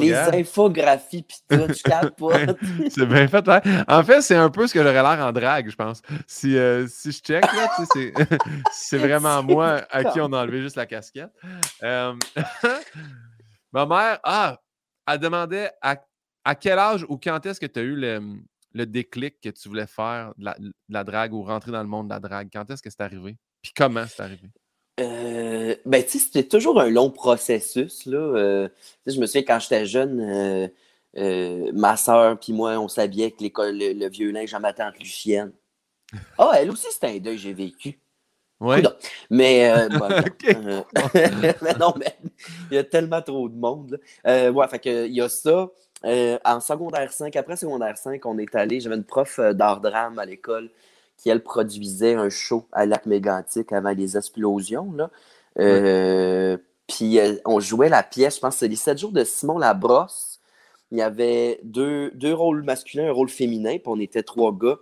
Les infographies, pis tout, je capote. c'est bien fait. Hein? En fait, c'est un peu ce que j'aurais l'air en drague, je pense. Si, euh, si je check, là, c'est vraiment moi à qui on a enlevé juste la casquette. Euh, ma mère, ah, elle demandait à, à quel âge ou quand est-ce que tu as eu le, le, déclic que tu voulais faire de la, de la drague ou rentrer dans le monde de la drague? Quand est-ce que c'est arrivé? Puis comment c'est arrivé? Euh, ben, tu sais, c'était toujours un long processus, là. Euh, je me souviens quand j'étais jeune, euh, euh, ma soeur puis moi, on s'habillait avec le, le, vieux linge à ma tante Lucienne. Ah, elle aussi, c'était un deuil que j'ai vécu. Oui. Mais, mais non, mais il y a tellement trop de monde. ouais, fait que, il y a ça. En secondaire 5, après secondaire 5, on est allé, j'avais une prof d'art drame à l'école qui, elle, produisait un show à Lac Mégantic avant les explosions. Là. Euh, puis euh, on jouait la pièce, je pense que c'est les 7 jours de Simon Labrosse. il y avait deux, deux rôles masculins, un rôle féminin, puis on était trois gars.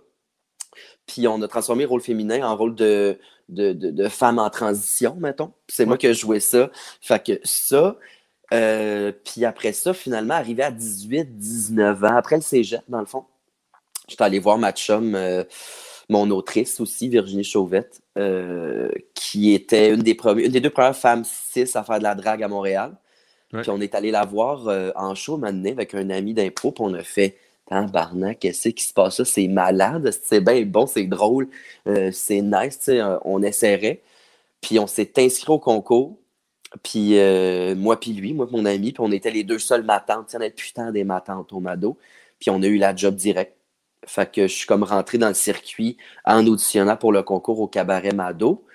Puis on a transformé le rôle féminin en rôle de, de, femme en transition, mettons. C'est moi qui ai joué ça. Fait que ça, euh, puis après ça, finalement, arrivé à 18, 19 ans, après le cégep, dans le fond, j'étais allé voir ma chum, euh, mon autrice aussi, Virginie Chauvette, euh, qui était une des, une des deux premières femmes cis à faire de la drague à Montréal. Puis on est allé la voir en show maintenant avec un ami d'impro, puis on a fait Barnac, qu'est-ce qui se passe là? C'est malade, c'est bien bon, c'est drôle, c'est nice, on essaierait. Puis on s'est inscrit au concours. Puis euh, moi puis lui, moi mon ami, puis on était les deux seuls matantes. On avait putain des matantes au Mado. Puis on a eu la job direct. Fait que je suis comme rentré dans le circuit en auditionnant pour le concours au cabaret Mado.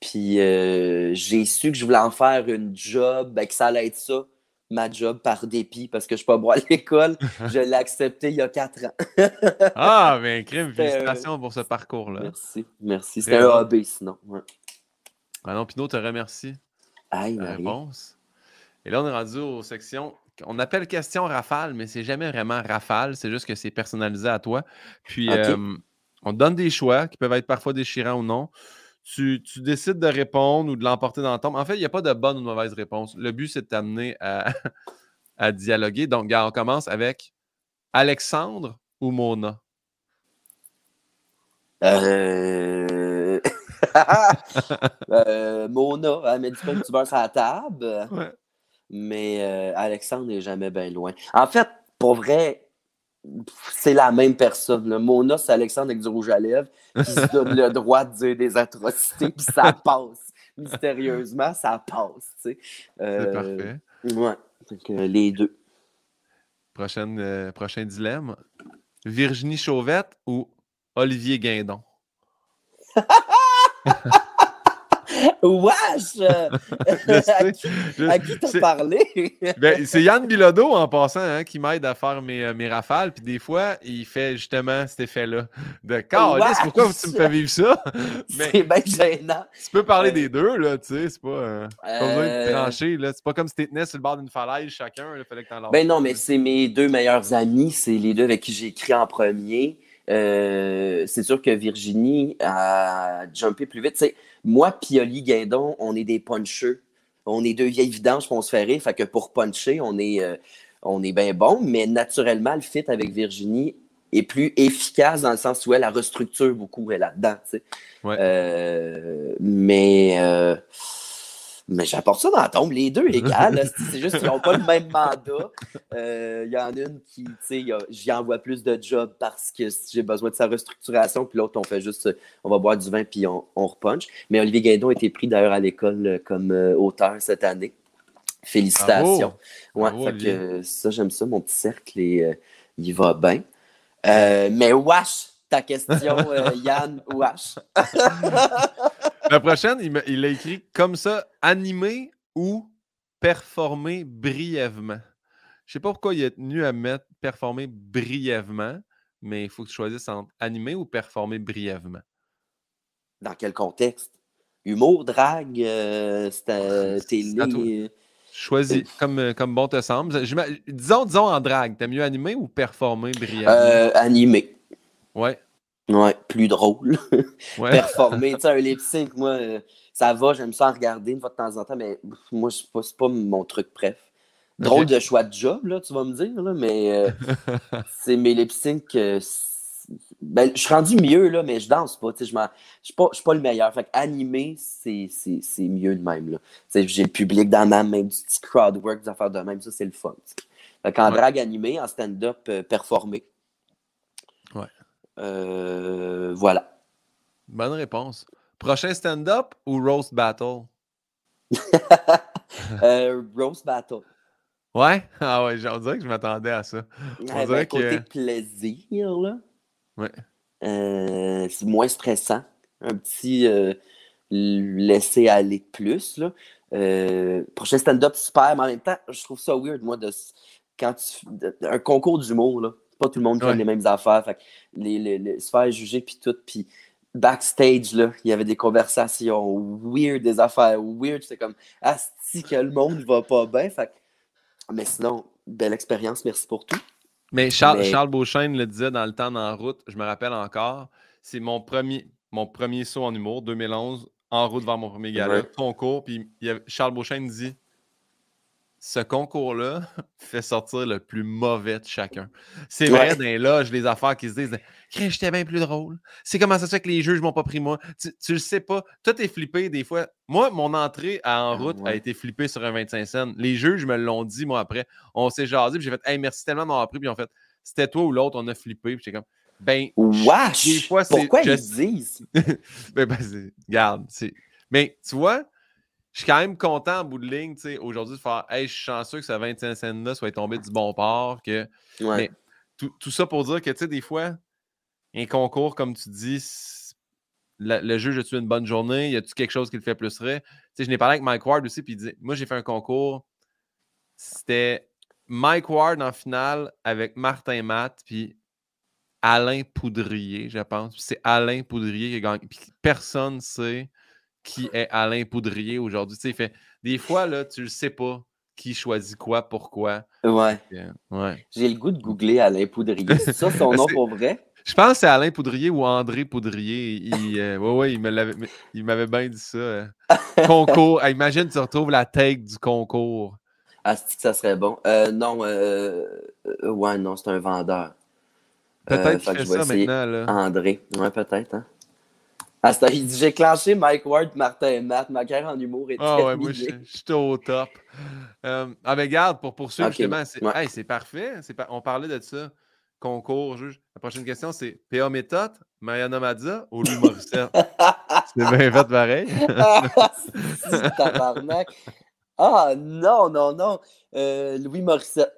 Puis euh, j'ai su que je voulais en faire une job, ben, que ça allait être ça, ma job par dépit, parce que je suis pas bon à l'école. je l'ai accepté il y a quatre ans. ah, mais crime, félicitations pour ce parcours-là. Merci, merci. C'était un hobby sinon. Ouais. Ah non, Pinot te remercie réponse. Et là, on est rendu aux sections. On appelle question rafale, mais c'est jamais vraiment rafale. C'est juste que c'est personnalisé à toi. Puis, on te donne des choix qui peuvent être parfois déchirants ou non. Tu, décides de répondre ou de l'emporter dans le temps. En fait, il n'y a pas de bonne ou de mauvaise réponse. Le but, c'est de t'amener à, à, dialoguer. Donc, on commence avec Alexandre ou Mona? Euh... euh, Mona, elle met du pain du beurre sur la table. Mais euh, Alexandre n'est jamais bien loin. En fait, pour vrai, c'est la même personne. Mona, c'est Alexandre avec du rouge à lèvres qui se donne le droit de dire des atrocités, puis ça passe. Mystérieusement, ça passe. c'est euh, parfait. Ouais, les deux. Prochaine, prochain dilemme. Virginie Chauvette ou Olivier Guindon? Wesh! à, qui, t'as parlé? ben, c'est Yann Bilodeau, en passant, hein, qui m'aide à faire mes, euh, mes, rafales. Puis des fois, il fait justement cet effet-là. De Carlis, pourquoi tu me fais vivre ça? c'est bien gênant. Tu peux parler des deux, là, tu sais. C'est pas, euh, pas besoin de euh. trancher, là. C'est pas comme si tu tenais sur le bord d'une falaise chacun. Il fallait que t'en Ben non, mais c'est mes deux meilleurs amis. C'est les deux avec qui j'ai écrit en premier. Euh, c'est sûr que Virginie a jumpé plus vite. moi, Pioli, Guindon, on est des puncheux. On est deux vieilles vidanges pour se faire rire. Fait que pour puncher, on est, euh, on est bien bon. Mais naturellement, le fit avec Virginie est plus efficace dans le sens où elle, la restructure beaucoup elle, là-dedans. Euh, mais mais j'apporte ça dans la tombe. Les deux égales. c'est juste qu'ils n'ont pas le même mandat. Il euh, y en a une qui, tu sais, j'y envoie plus de jobs parce que j'ai besoin de sa restructuration. Puis l'autre, on fait juste, on va boire du vin puis on, on repunch. Mais Olivier Guindon a été pris d'ailleurs à l'école euh, comme euh, auteur cette année. Félicitations. Ouais, fait que, ça, j'aime ça. Mon petit cercle, et, il va bien. mais wesh, ta question, Yann, wesh. La prochaine, il, a écrit comme ça animer ou performer brièvement. Je sais pas pourquoi il est tenu à mettre performer brièvement, mais il faut que tu choisisses entre animer ou performer brièvement. Dans quel contexte? Humour, drague, euh, ah, télé. Choisis comme, euh, comme bon te semble. disons, disons en drague, t'as mieux animer ou performer brièvement? Euh, animer. Ouais. Ouais, plus drôle. Performer. tu sais, un lip sync, moi, euh, ça va, j'aime ça en regarder une fois de temps en temps, mais moi, c'est pas, pas mon truc préf. Drôle de choix de job, là, tu vas me dire, là, mais euh, c'est mes lip sync. Euh, ben, je suis rendu mieux, là, mais je danse pas. Je suis pas, pas le meilleur. Fait animer, c'est mieux de même. Là. J'ai le public dans ma main, du petit crowd work, des affaires de même. Ça, c'est le fun. Fait en drag animé, en stand-up, performer. Euh, voilà. Bonne réponse. Prochain stand-up ou roast battle? euh, roast battle. Ouais? Ah ouais, on dirait que je m'attendais à ça. On ben, côté plaisir, là. Ouais. Euh, c'est moins stressant. Un petit laisser aller de plus, là. prochain stand-up super, mais en même temps, je trouve ça weird, moi, de quand tu, un concours d'humour, là pas tout le monde qui les mêmes affaires. Fait les, se faire juger, puis tout. Puis backstage, là, il y avait des conversations weird, des affaires weird. C'est comme, asti que le monde va pas bien. Fait mais sinon, belle expérience, merci pour tout. Mais Charles, Charles Beauchesne le disait dans le temps en route, je me rappelle encore, c'est mon premier, mon premier saut en humour, 2011, en route vers mon premier gala, concours. Puis Charles Beauchesne dit ce concours-là fait sortir le plus mauvais de chacun. C'est vrai, dans les loges, les affaires qui se disent j'étais bien plus drôle. C'est comment ça se fait que les juges m'ont pas pris moi? Tu, le sais pas. Tout est flippé des fois. Moi, mon entrée en ah, route a été flippée sur un 25 cents. Les juges me l'ont dit, moi, après. On s'est jasé, puis j'ai fait Hey, merci tellement de m'avoir pris. Puis en fait, c'était toi ou l'autre, on a flippé. Puis j'étais comme Ben. Wesh! Des fois, Pourquoi ils disent? ben, ben, regarde. Mais tu vois, je suis quand même content en bout de ligne, aujourd'hui, de faire Hey, je suis chanceux que ce 25 cents-là soit tombé du bon port. Que... Mais tout, ça pour dire que, tu sais, des fois, un concours, comme tu dis, le juge a-tu une bonne journée? Y a-tu quelque chose qui le fait plus vrai? Tu sais, je n'ai parlé avec Mike Ward aussi, puis il dit Moi, j'ai fait un concours. C'était Mike Ward en finale avec Martin Matt, puis Alain Poudrier, je pense. C'est Alain Poudrier qui a gagné. Puis personne ne sait qui est Alain Poudrier aujourd'hui. Tu sais, fait, des fois, là, tu ne sais pas qui choisit quoi, pourquoi. Ouais. ouais. J'ai le goût de googler Alain Poudrier. C'est ça son nom pour vrai? Je pense que c'est Alain Poudrier ou André Poudrier. Il, euh, ouais, ouais, il m'avait bien dit ça. Euh. concours. imagine, tu retrouves la tête du concours. Ah, que ça serait bon? Euh, non, ouais, non, c'est un vendeur. Peut-être qu'il fait ça maintenant. Là. André. Ouais, peut-être. Hein? Il dit J'ai clenché Mike Ward, Martin et Matt. Ma carrière en humour est Ah ouais, moi, je suis au top. Euh, ah, mais garde, pour poursuivre, justement, c'est parfait. On parlait de ça. Concours, juge. La prochaine question, c'est PA Méthode, Mariana Mazza ou Louis Morissette? C'est bien fait pareil. tabarnak. Ah non, non, non. Euh, Louis Morissette.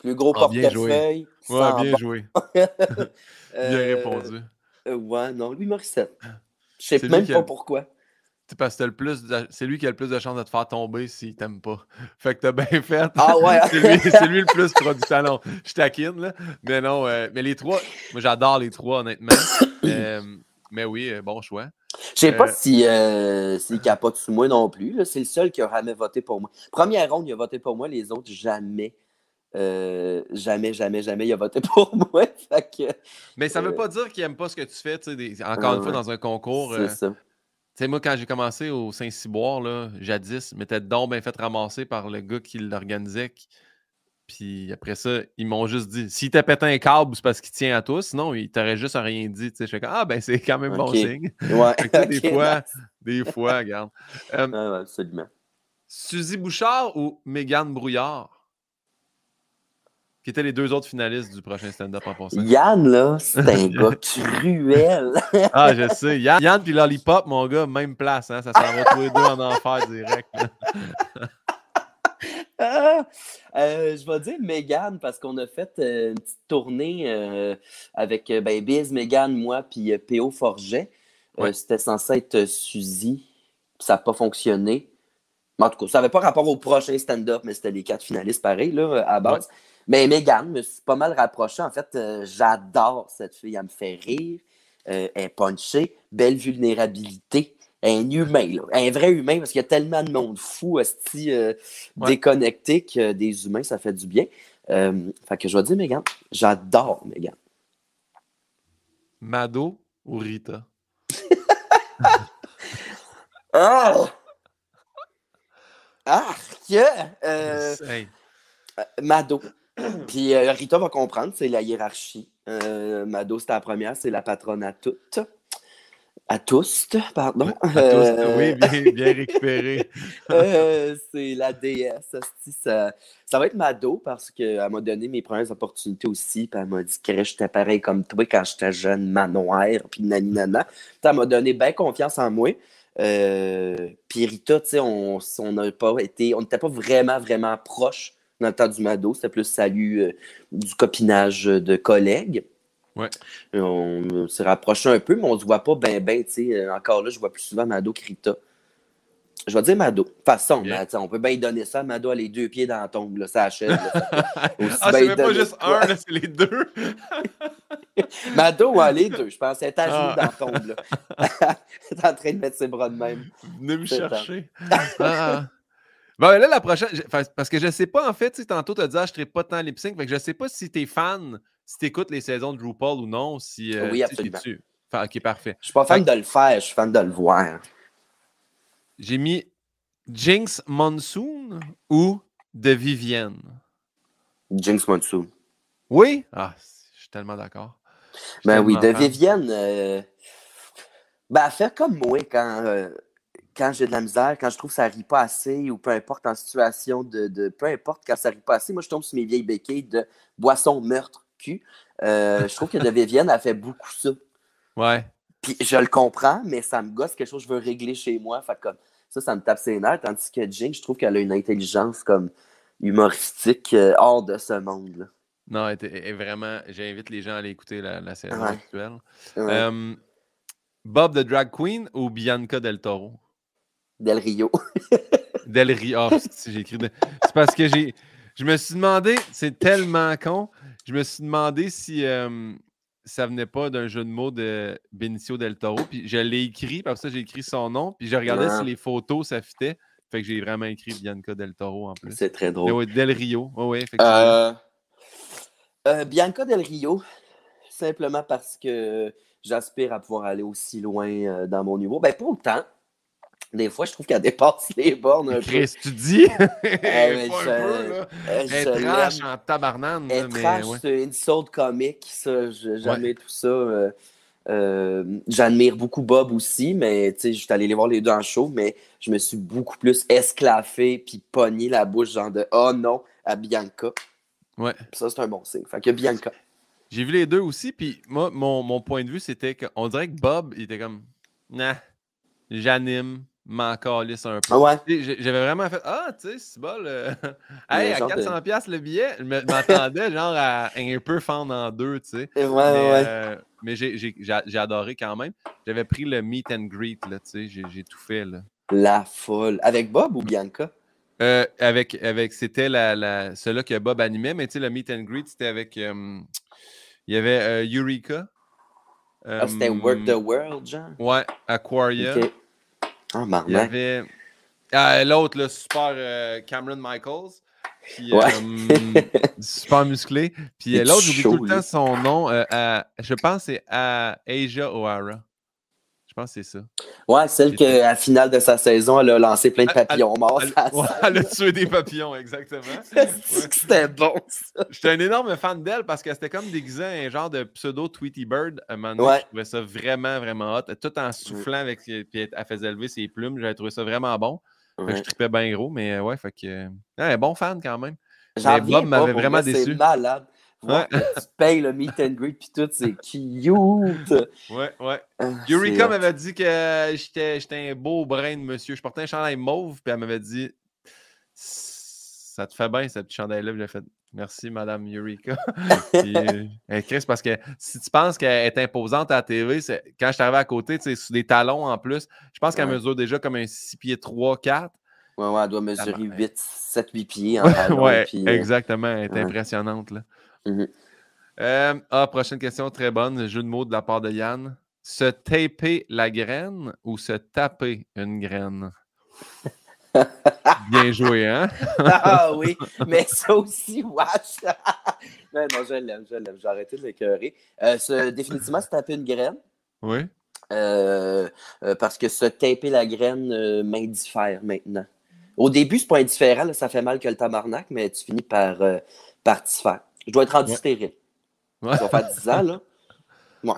Plus gros ah, portefeuille. Ouais, bien joué. bien euh, répondu. Euh, ouais, non, Louis Morissette. Je sais même pas pourquoi. C'est parce que le plus c'est lui qui a le plus de chances de te faire tomber s'il t'aime pas. Fait que t'as bien fait. Ah ouais. c'est, lui, le plus produit talent. Je taquine, là. Mais non, euh, mais les trois, moi j'adore les trois, honnêtement. Euh, mais oui, bon choix. Je sais pas si s'il capote sous moi non plus. C'est le seul qui a jamais voté pour moi. Première ronde, il a voté pour moi, les autres, jamais. Euh, jamais, jamais, jamais, il a voté pour moi. Mais ça ne veut euh, pas dire qu'il n'aime pas ce que tu fais, des, encore une fois, dans un concours. C'est euh, ça. Tu sais, moi, quand j'ai commencé au Saint-Cyboire, là, jadis, m'étais donc bien fait ramasser par le gars qui l'organisait. Puis après ça, ils m'ont juste dit s'il t'a pété un câble, c'est parce qu'il tient à toi. Sinon, il t'aurait juste rien dit. Je fais ah, ben c'est quand même bon signe. Ouais. des fois, des fois, regarde. ouais, absolument. Suzy Bouchard ou Mégane Brouillard? Qui étaient les deux autres finalistes du prochain stand-up en passant. Yann, là, c'est un gars cruel. ah, je sais. Yann, Yann puis Lollipop, mon gars, même place. Hein? Ça s'en va tous les deux en enfer direct. Ah, euh, je vais dire Megan parce qu'on a fait euh, une petite tournée euh, avec ben, Biz, Megan, moi, puis P.O. Forget. C'était censé être Suzy, ça n'a pas fonctionné. en tout cas, ça n'avait pas rapport au prochain stand-up, mais c'était les quatre finalistes pareil, là, à base. Mais Megan me suis pas mal rapproché. En fait, euh, j'adore cette fille. Elle me fait rire. Euh, elle est punchée. Belle vulnérabilité. Un humain, là. un vrai humain, parce qu'il y a tellement de monde fou, esti, euh, déconnecté que des humains, ça fait du bien. fait que je vais dire Megan. J'adore Megan. Mado ou Rita? ah! Ah! Euh, Mado. Puis euh, Rita va comprendre, c'est la hiérarchie. Euh, Mado, c'est la première, c'est la patronne à toutes. À tous, pardon. À tous, oui, bien, bien récupéré. Euh, c'est la déesse. Ça, ça va être Mado parce qu'elle m'a donné mes premières opportunités aussi. Puis elle m'a dit que j'étais pareil comme toi quand j'étais jeune, manoir, puis naninana. Puis elle m'a donné bien confiance en moi. puis Rita, tu sais, on n'a pas été, on n'était pas vraiment, vraiment proches dans le temps du Mado. C'était plus salut euh, du copinage de collègues. Ouais. On, s'est rapproché un peu, mais on ne se voit pas bien, bien. Euh, encore là, je vois plus souvent Mado que Rita. Je vais dire Mado. De toute façon, on peut bien donner ça. Mado a les deux pieds dans la tombe, là, ça achève. ah, c'est même pas juste un, c'est les deux. Mado a les deux, je pense. Elle est à ah. dans la tombe. Là. elle est en train de mettre ses bras de même. Venez me chercher. Bon, là, la prochaine, parce que je sais pas, en fait, tantôt, tu as dit, ah, je ne pas tant lip sync, fait que je sais pas si tu es fan, si tu écoutes les saisons de RuPaul ou non. Si, euh, oui, absolument. ok, parfait. Je suis pas fan de le faire, je suis fan de le voir. J'ai mis Jinx Monsoon ou de Vivienne? Jinx Monsoon. Oui? Ah, je suis tellement d'accord. Ben oui, de Vivienne, euh, ben, faire comme moi quand. Euh, quand j'ai de la misère, quand je trouve que ça rit pas assez, ou peu importe en situation de, peu importe quand ça rit pas assez, moi je tombe sur mes vieilles béquilles de boisson meurtre cul. Euh, je trouve que de Vivienne a fait beaucoup ça. Ouais. Puis je le comprends, mais ça me gosse quelque chose que je veux régler chez moi. Fait comme ça, ça me tape ses nerfs. Tandis que Jing, je trouve qu'elle a une intelligence comme humoristique euh, hors de ce monde. Non, elle est, vraiment. J'invite les gens à aller écouter la, série actuelle. Euh, Bob the Drag Queen ou Bianca Del Toro? Del Rio. Del Rio. Oh, j'ai écrit. C'est parce que j'ai. Je me suis demandé, c'est tellement con, je me suis demandé si euh, ça venait pas d'un jeu de mots de Benicio del Toro. Puis je l'ai écrit, parce que j'ai écrit son nom, puis je regardais si les photos ça fitait. Fait que j'ai vraiment écrit Bianca del Toro en plus. C'est très drôle. del Rio. Oh, oui, euh, euh, Bianca del Rio, simplement parce que j'aspire à pouvoir aller aussi loin dans mon niveau. Ben, pour le temps, des fois, je trouve qu'elle dépasse les bornes un Chris, tu dis? Elle trash en tabarnane. Elle trash, c'est une saute comique, ça. Jamais tout ça. Euh, euh, j'admire beaucoup Bob aussi, mais tu sais, je suis allé les voir les deux en show, mais je me suis beaucoup plus esclaffé puis pogné la bouche, genre de oh non à Bianca. Ouais. ça, c'est un bon signe. Fait que Bianca. J'ai vu les deux aussi, puis moi, mon, mon point de vue, c'était qu'on dirait que Bob, il était comme, nah, j'anime, m'en calisse un peu. Ah j'avais vraiment fait Ah, tu sais, c'est bon. Le... hey, à 400$ le billet, je m'attendais genre à un peu fendre en deux, tu sais. Ouais, mais, euh, mais j'ai adoré quand même. J'avais pris le meet and greet, là, tu sais, j'ai tout fait. Là. La folle. Avec Bob ou Bianca? Euh, avec, avec c'était la, la, celui que Bob animait, mais tu sais, le meet and greet, c'était avec. Euh, il y avait Eureka. Ah, c'était Work the World, genre? Ouais, Aquaria. Ah, Il y avait ah, l'autre, le super euh, Cameron Michaels. Puis, euh, super musclé. Puis euh, l'autre, j'oublie tout le temps son nom. je pense que c'est Asia O'Hara pense que c'est ça. Ouais, celle qui, à la finale de sa saison, elle a lancé plein de papillons morts. Elle, a tué des papillons, exactement. C'était bon, ça? J'étais un énorme fan d'elle parce que c'était comme déguisé un genre de pseudo Tweety Bird. Un moment donné, Je trouvais ça vraiment, vraiment hot. Tout en soufflant, avec, puis elle faisait lever ses plumes. J'avais trouvé ça vraiment bon. je tripais bien gros, mais ouais, fait que. un bon fan quand même. Mais Bob m'avait vraiment déçu. C'est malade. Ouais. tu payes le meet and greet puis tout, c'est cute. Ouais, ouais. Ah, Eureka m'avait dit que j'étais un beau brin de monsieur. Je portais un chandail mauve, puis elle m'avait dit Ça te fait bien, cette petite chandail-là. J'ai fait Merci, Madame Eureka. puis, euh, Chris, parce que si tu penses qu'elle est imposante à la TV, quand je suis arrivé à côté, tu sais, sous des talons en plus, je pense qu'elle mesure déjà comme un 6 pieds 3, 4. Ouais, ouais, elle doit mesurer 8, 7, 8 pieds en ouais, euh, exactement. Elle est impressionnante. Là. Mhm. Euh, ah, prochaine question, très bonne. Jeu de mots de la part de Yann. Se taper la graine ou se taper une graine? Bien joué, hein? ah oui, mais ça aussi, wesh! non, non, je l'aime, je l'aime. J'ai arrêté de l'écœurer. Euh, définitivement, se taper une graine. Oui. Euh, parce que se taper la graine m'indiffère maintenant. Au début, c'est pas indifférent, ça fait mal que le tabarnak, mais tu finis par, par t'y faire. Je dois être rendu stérile. Ça va faire 10 ans, là.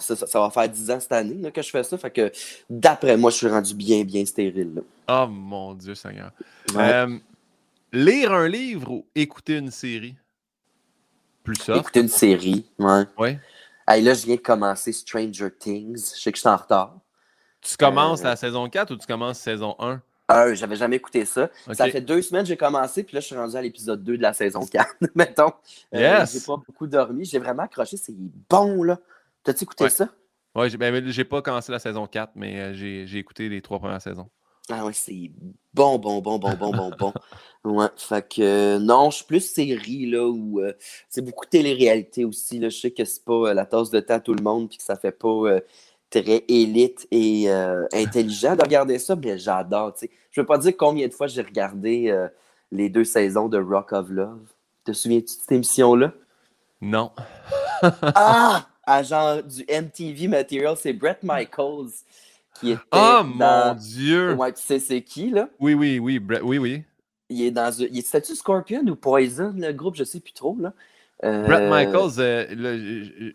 Ça, ça, va faire 10 ans cette année que je fais ça. Fait que d'après moi, je suis rendu bien, bien stérile. Oh mon Dieu Seigneur. Euh, lire un livre ou écouter une série? Plus ça. Écouter une série, ouais. Ouais. là, je viens de commencer Stranger Things. Je sais que je suis en retard. Tu commences euh, la saison 4 ou tu commences saison 1? J'avais jamais écouté ça. Ça fait deux semaines que j'ai commencé, puis là, je suis rendu à l'épisode 2 de la saison 4, mettons. Euh, j'ai pas beaucoup dormi. J'ai vraiment accroché. C'est bon, là. T'as-tu écouté ça? Oui, j'ai ben, j'ai pas commencé la saison 4, mais euh, j'ai écouté les trois premières saisons. Ah ouais, c'est bon, bon, bon, bon, bon, bon, bon. Ouais, fait que euh, non, je suis plus série, là, où c'est beaucoup de télé-réalité aussi, là. Je sais que c'est pas la tasse de temps à tout le monde, puis que ça fait pas très élite et euh, intelligent de regarder ça, mais j'adore. Je ne veux pas dire combien de fois j'ai regardé euh, les deux saisons de Rock of Love. Te souviens-tu de cette émission-là? Non. ah! Agent du MTV Material, c'est Brett Michaels qui était. Oh mon Dieu! Ouais, tu sais c'est qui, là? Oui, oui, oui, Brett, oui, oui. Il est dans. Il C'était-tu Scorpion ou Poison, le groupe? Je sais plus trop, là. Euh... Brett Michaels, le...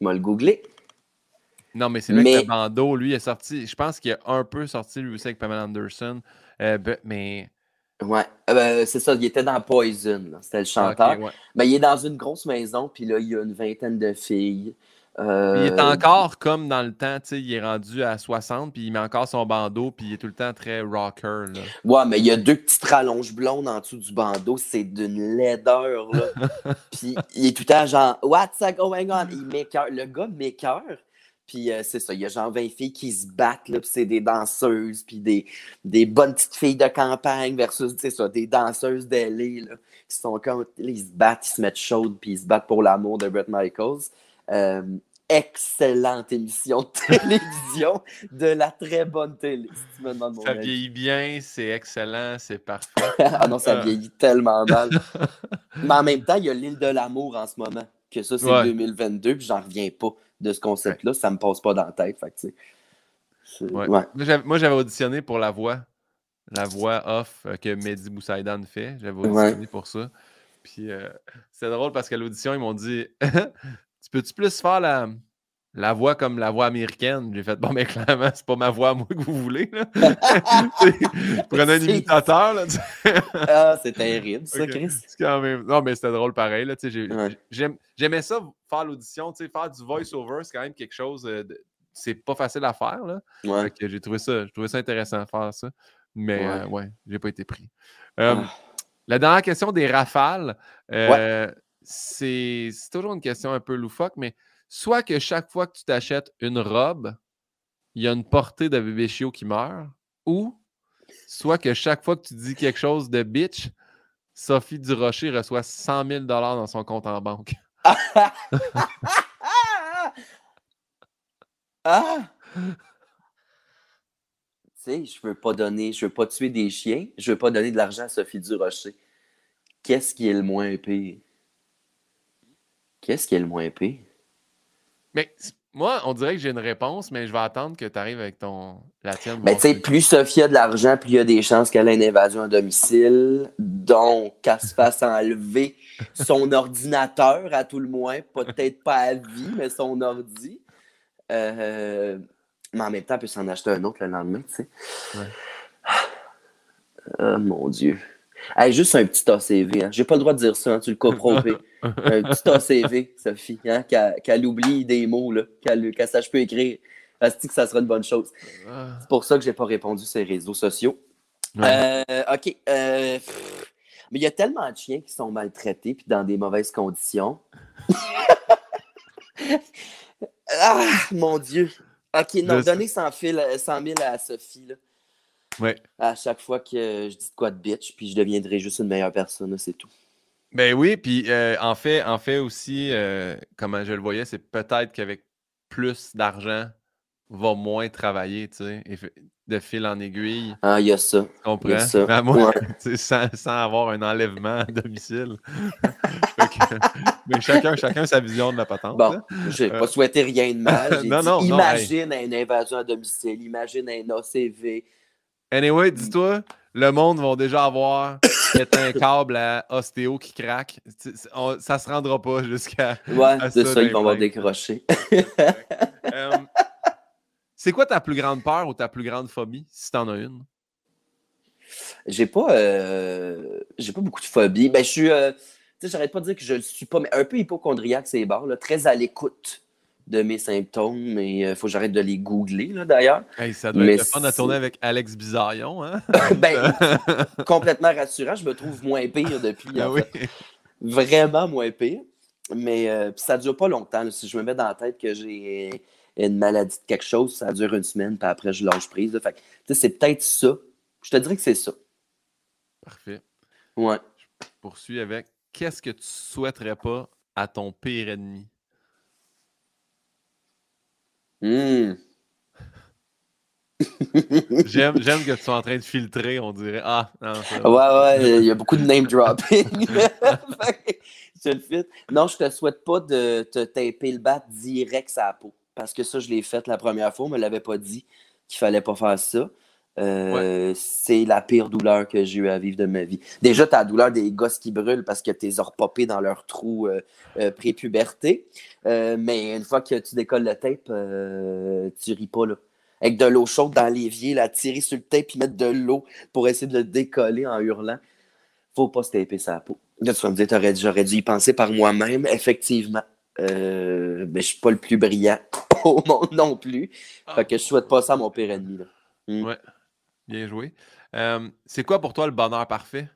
m'a le googler. Non, mais c'est là que le bandeau, lui, est sorti. Je pense qu'il a un peu sorti lui aussi avec Pamela Anderson. Euh, mais. Ouais, euh, ben, c'est ça, il était dans Poison, c'était le chanteur. Mais il est dans une grosse maison, puis là, il y a une vingtaine de filles. Il est euh, encore comme dans le temps, tu sais, il est rendu à 60, puis il met encore son bandeau, puis il est tout le temps très rocker. Là. Ouais, mais il y a deux petites rallonges blondes en dessous du bandeau, c'est d'une laideur, là. puis il est tout le temps genre, What's going on? Il Le gars m'écœure, puis euh, c'est ça, il y a genre 20 filles qui se battent, là, puis c'est des danseuses, puis des, des bonnes petites filles de campagne versus, tu ça, des danseuses d'L.A., là, qui sont comme, ils se battent, ils se mettent chaudes, puis ils se battent pour l'amour de Brett Michaels. Euh, excellente émission de télévision, de la très bonne télé, si tu me demandes mon Ça vieillit bien, c'est excellent, c'est parfait. ah non, ça vieillit tellement mal. Mais en même temps, il y a l'île de l'amour en ce moment, que ça, c'est 2022, puis j'en reviens pas de ce concept-là, ça me passe pas dans la tête. Fait Moi, j'avais auditionné pour la voix. La voix off euh, que Mehdi Boussaïdan fait. J'avais auditionné pour ça. Puis euh, c'est drôle parce qu'à l'audition, ils m'ont dit Tu peux-tu plus faire la, la voix comme la voix américaine. J'ai fait, bon, mais clairement, c'est pas ma voix à moi que vous voulez. Prenez un imitateur. Là, ah, c'est terrible, ça, Chris. Quand même... Non, mais c'était drôle pareil. Là, J'aimais ça, faire l'audition. Faire du voice-over, c'est quand même quelque chose. De... C'est pas facile à faire. Là. Ouais. J'ai trouvé, ça... trouvé ça intéressant de faire ça. Mais ouais, euh, j'ai pas été pris. Euh, ah. La dernière question des rafales, euh, c'est toujours une question un peu loufoque, mais soit que chaque fois que tu t'achètes une robe, il y a une portée de bébé chiot qui meurt, ou soit que chaque fois que tu dis quelque chose de bitch, Sophie Durocher reçoit 100 000 dans son compte en banque. ah! Tu sais, je veux pas donner, je veux pas tuer des chiens, je veux pas donner de l'argent à Sophie Durocher. Qu'est-ce qui est le moins pire? Qu'est-ce qui est le moins pire? Mais moi, on dirait que j'ai une réponse, mais je vais attendre que tu arrives avec ton la tienne. Mais tu sais, plus Sophie a de l'argent, plus il y a des chances qu'elle ait une invasion à domicile. Donc, qu'elle se fasse enlever son ordinateur, à tout le moins. Peut-être pas à vie, mais son ordi. Euh, mais en même temps, elle peut s'en acheter un autre le lendemain, tu sais. Oh mon Dieu. Juste un petit ACV. Hein. J'ai pas le droit de dire ça, hein, tu le comprends. un petit ACV, Sophie, hein, qu'elle oublie des mots, qu'elle sache plus écrire. Elle dit que ça sera une bonne chose. Ah. C'est pour ça que j'ai pas répondu sur les réseaux sociaux. Euh, OK. Euh, mais il y a tellement de chiens qui sont maltraités puis dans des mauvaises conditions. ah, mon Dieu. OK, non, donnez 100 000, à Sophie. Là. Ouais. À chaque fois que je dis quoi de bitch, puis je deviendrai juste une meilleure personne, c'est tout. Ben oui, puis euh, en, fait, en fait aussi, euh, comment je le voyais, c'est peut-être qu'avec plus d'argent, va moins travailler, tu sais, de fil en aiguille. Ah, il y a ça. Tu comprends? Ça. sans, sans, avoir un enlèvement à domicile. mais chacun, chacun sa vision de la patente. Bon, j'ai euh, pas souhaité rien de mal. non, non, imagine une invasion à domicile, imagine un ACV. Anyway, dis-toi, le monde va déjà avoir un câble à ostéo qui craque. ça se rendra pas jusqu'à. Ouais, c'est ça, ils vont avoir décroché. Euh, c'est quoi ta plus grande peur ou ta plus grande phobie, si t'en as une? J'ai pas, euh, j'ai pas beaucoup de phobie. Ben, je suis, euh, tu sais, j'arrête pas de dire que je le suis pas, mais un peu hypochondriaque, c'est barre, très à l'écoute de mes symptômes, mais il euh, faut que j'arrête de les googler, d'ailleurs. ça doit être fun à tourner avec Alex Bizarion, hein? ben, complètement rassurant. Je me trouve moins pire depuis. Ah Vraiment moins pire. Mais euh, ça ne dure pas longtemps. Si je me mets dans la tête que j'ai une maladie de quelque chose, ça dure une semaine, puis après, je lâche prise. c'est peut-être ça. Je te dirais que c'est ça. Parfait. Ouais. Je poursuis avec qu'est-ce que tu souhaiterais pas à ton pire ennemi? Hmm. j'aime, que tu sois en train de filtrer, on dirait. Ah, non, Ouais, ouais, il y a beaucoup de name dropping. je le fit. Non, je te souhaite pas de te taper le bat direct sur la peau. Parce que ça, je l'ai fait la première fois, on me l'avait pas dit qu'il fallait pas faire ça. Euh, c'est la pire douleur que j'ai eu à vivre de ma vie. Déjà, tu as la douleur des gosses qui brûlent parce que as repopés dans leur trou euh, euh, pré-puberté. mais une fois que tu décolles le tape, tu ris pas. Là. Avec de l'eau chaude dans l'évier, la tirer sur le tape et mettre de l'eau pour essayer de le décoller en hurlant. Faut pas se taper sa peau. Là, tu vas me dire, j'aurais dû y penser par moi-même. Effectivement. mais je suis pas le plus brillant au monde non plus. Ah. Fait que je souhaite pas ça à mon pire ennemi. Là. Hmm. Ouais. Bien joué. c'est quoi pour toi le bonheur parfait?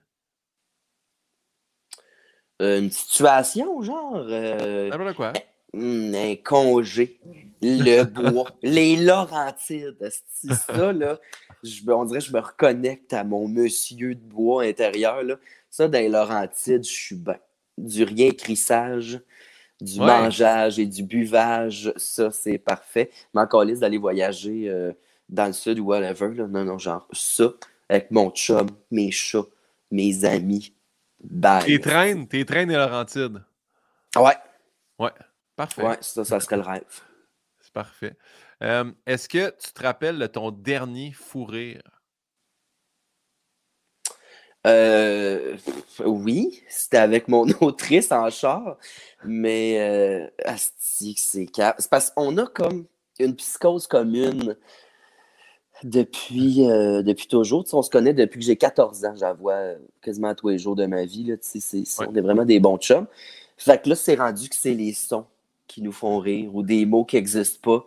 Euh, une situation, genre. Euh, quoi? Hmm, un congé, le bois, les Laurentides. Ça, là, je, on dirait que je me reconnecte à mon monsieur de bois intérieur. Là. Ça, dans les Laurentides, je suis bien. Du rien crissage, du mangeage et du buvage, ça, c'est parfait. Mais encore d'aller voyager. Dans le sud ou whatever. Là. Non, non, genre ça, avec mon chum, mes chats, mes amis. Bye. Tes traînes, tes traînes et Laurentides. Ouais. Ouais, parfait. Ouais, ça, ça serait le rêve. C'est parfait. Euh, est-ce que tu te rappelles de ton dernier fou rire? Euh, oui, c'était avec mon autrice en char, mais euh, c'est parce qu'on a comme une psychose commune depuis, euh, depuis toujours. on se connaît depuis que j'ai 14 ans. J'avoue quasiment tous les jours de ma vie. Là, On est vraiment des bons chums. Fait que là, c'est rendu que c'est les sons qui nous font rire ou des mots qui n'existent pas.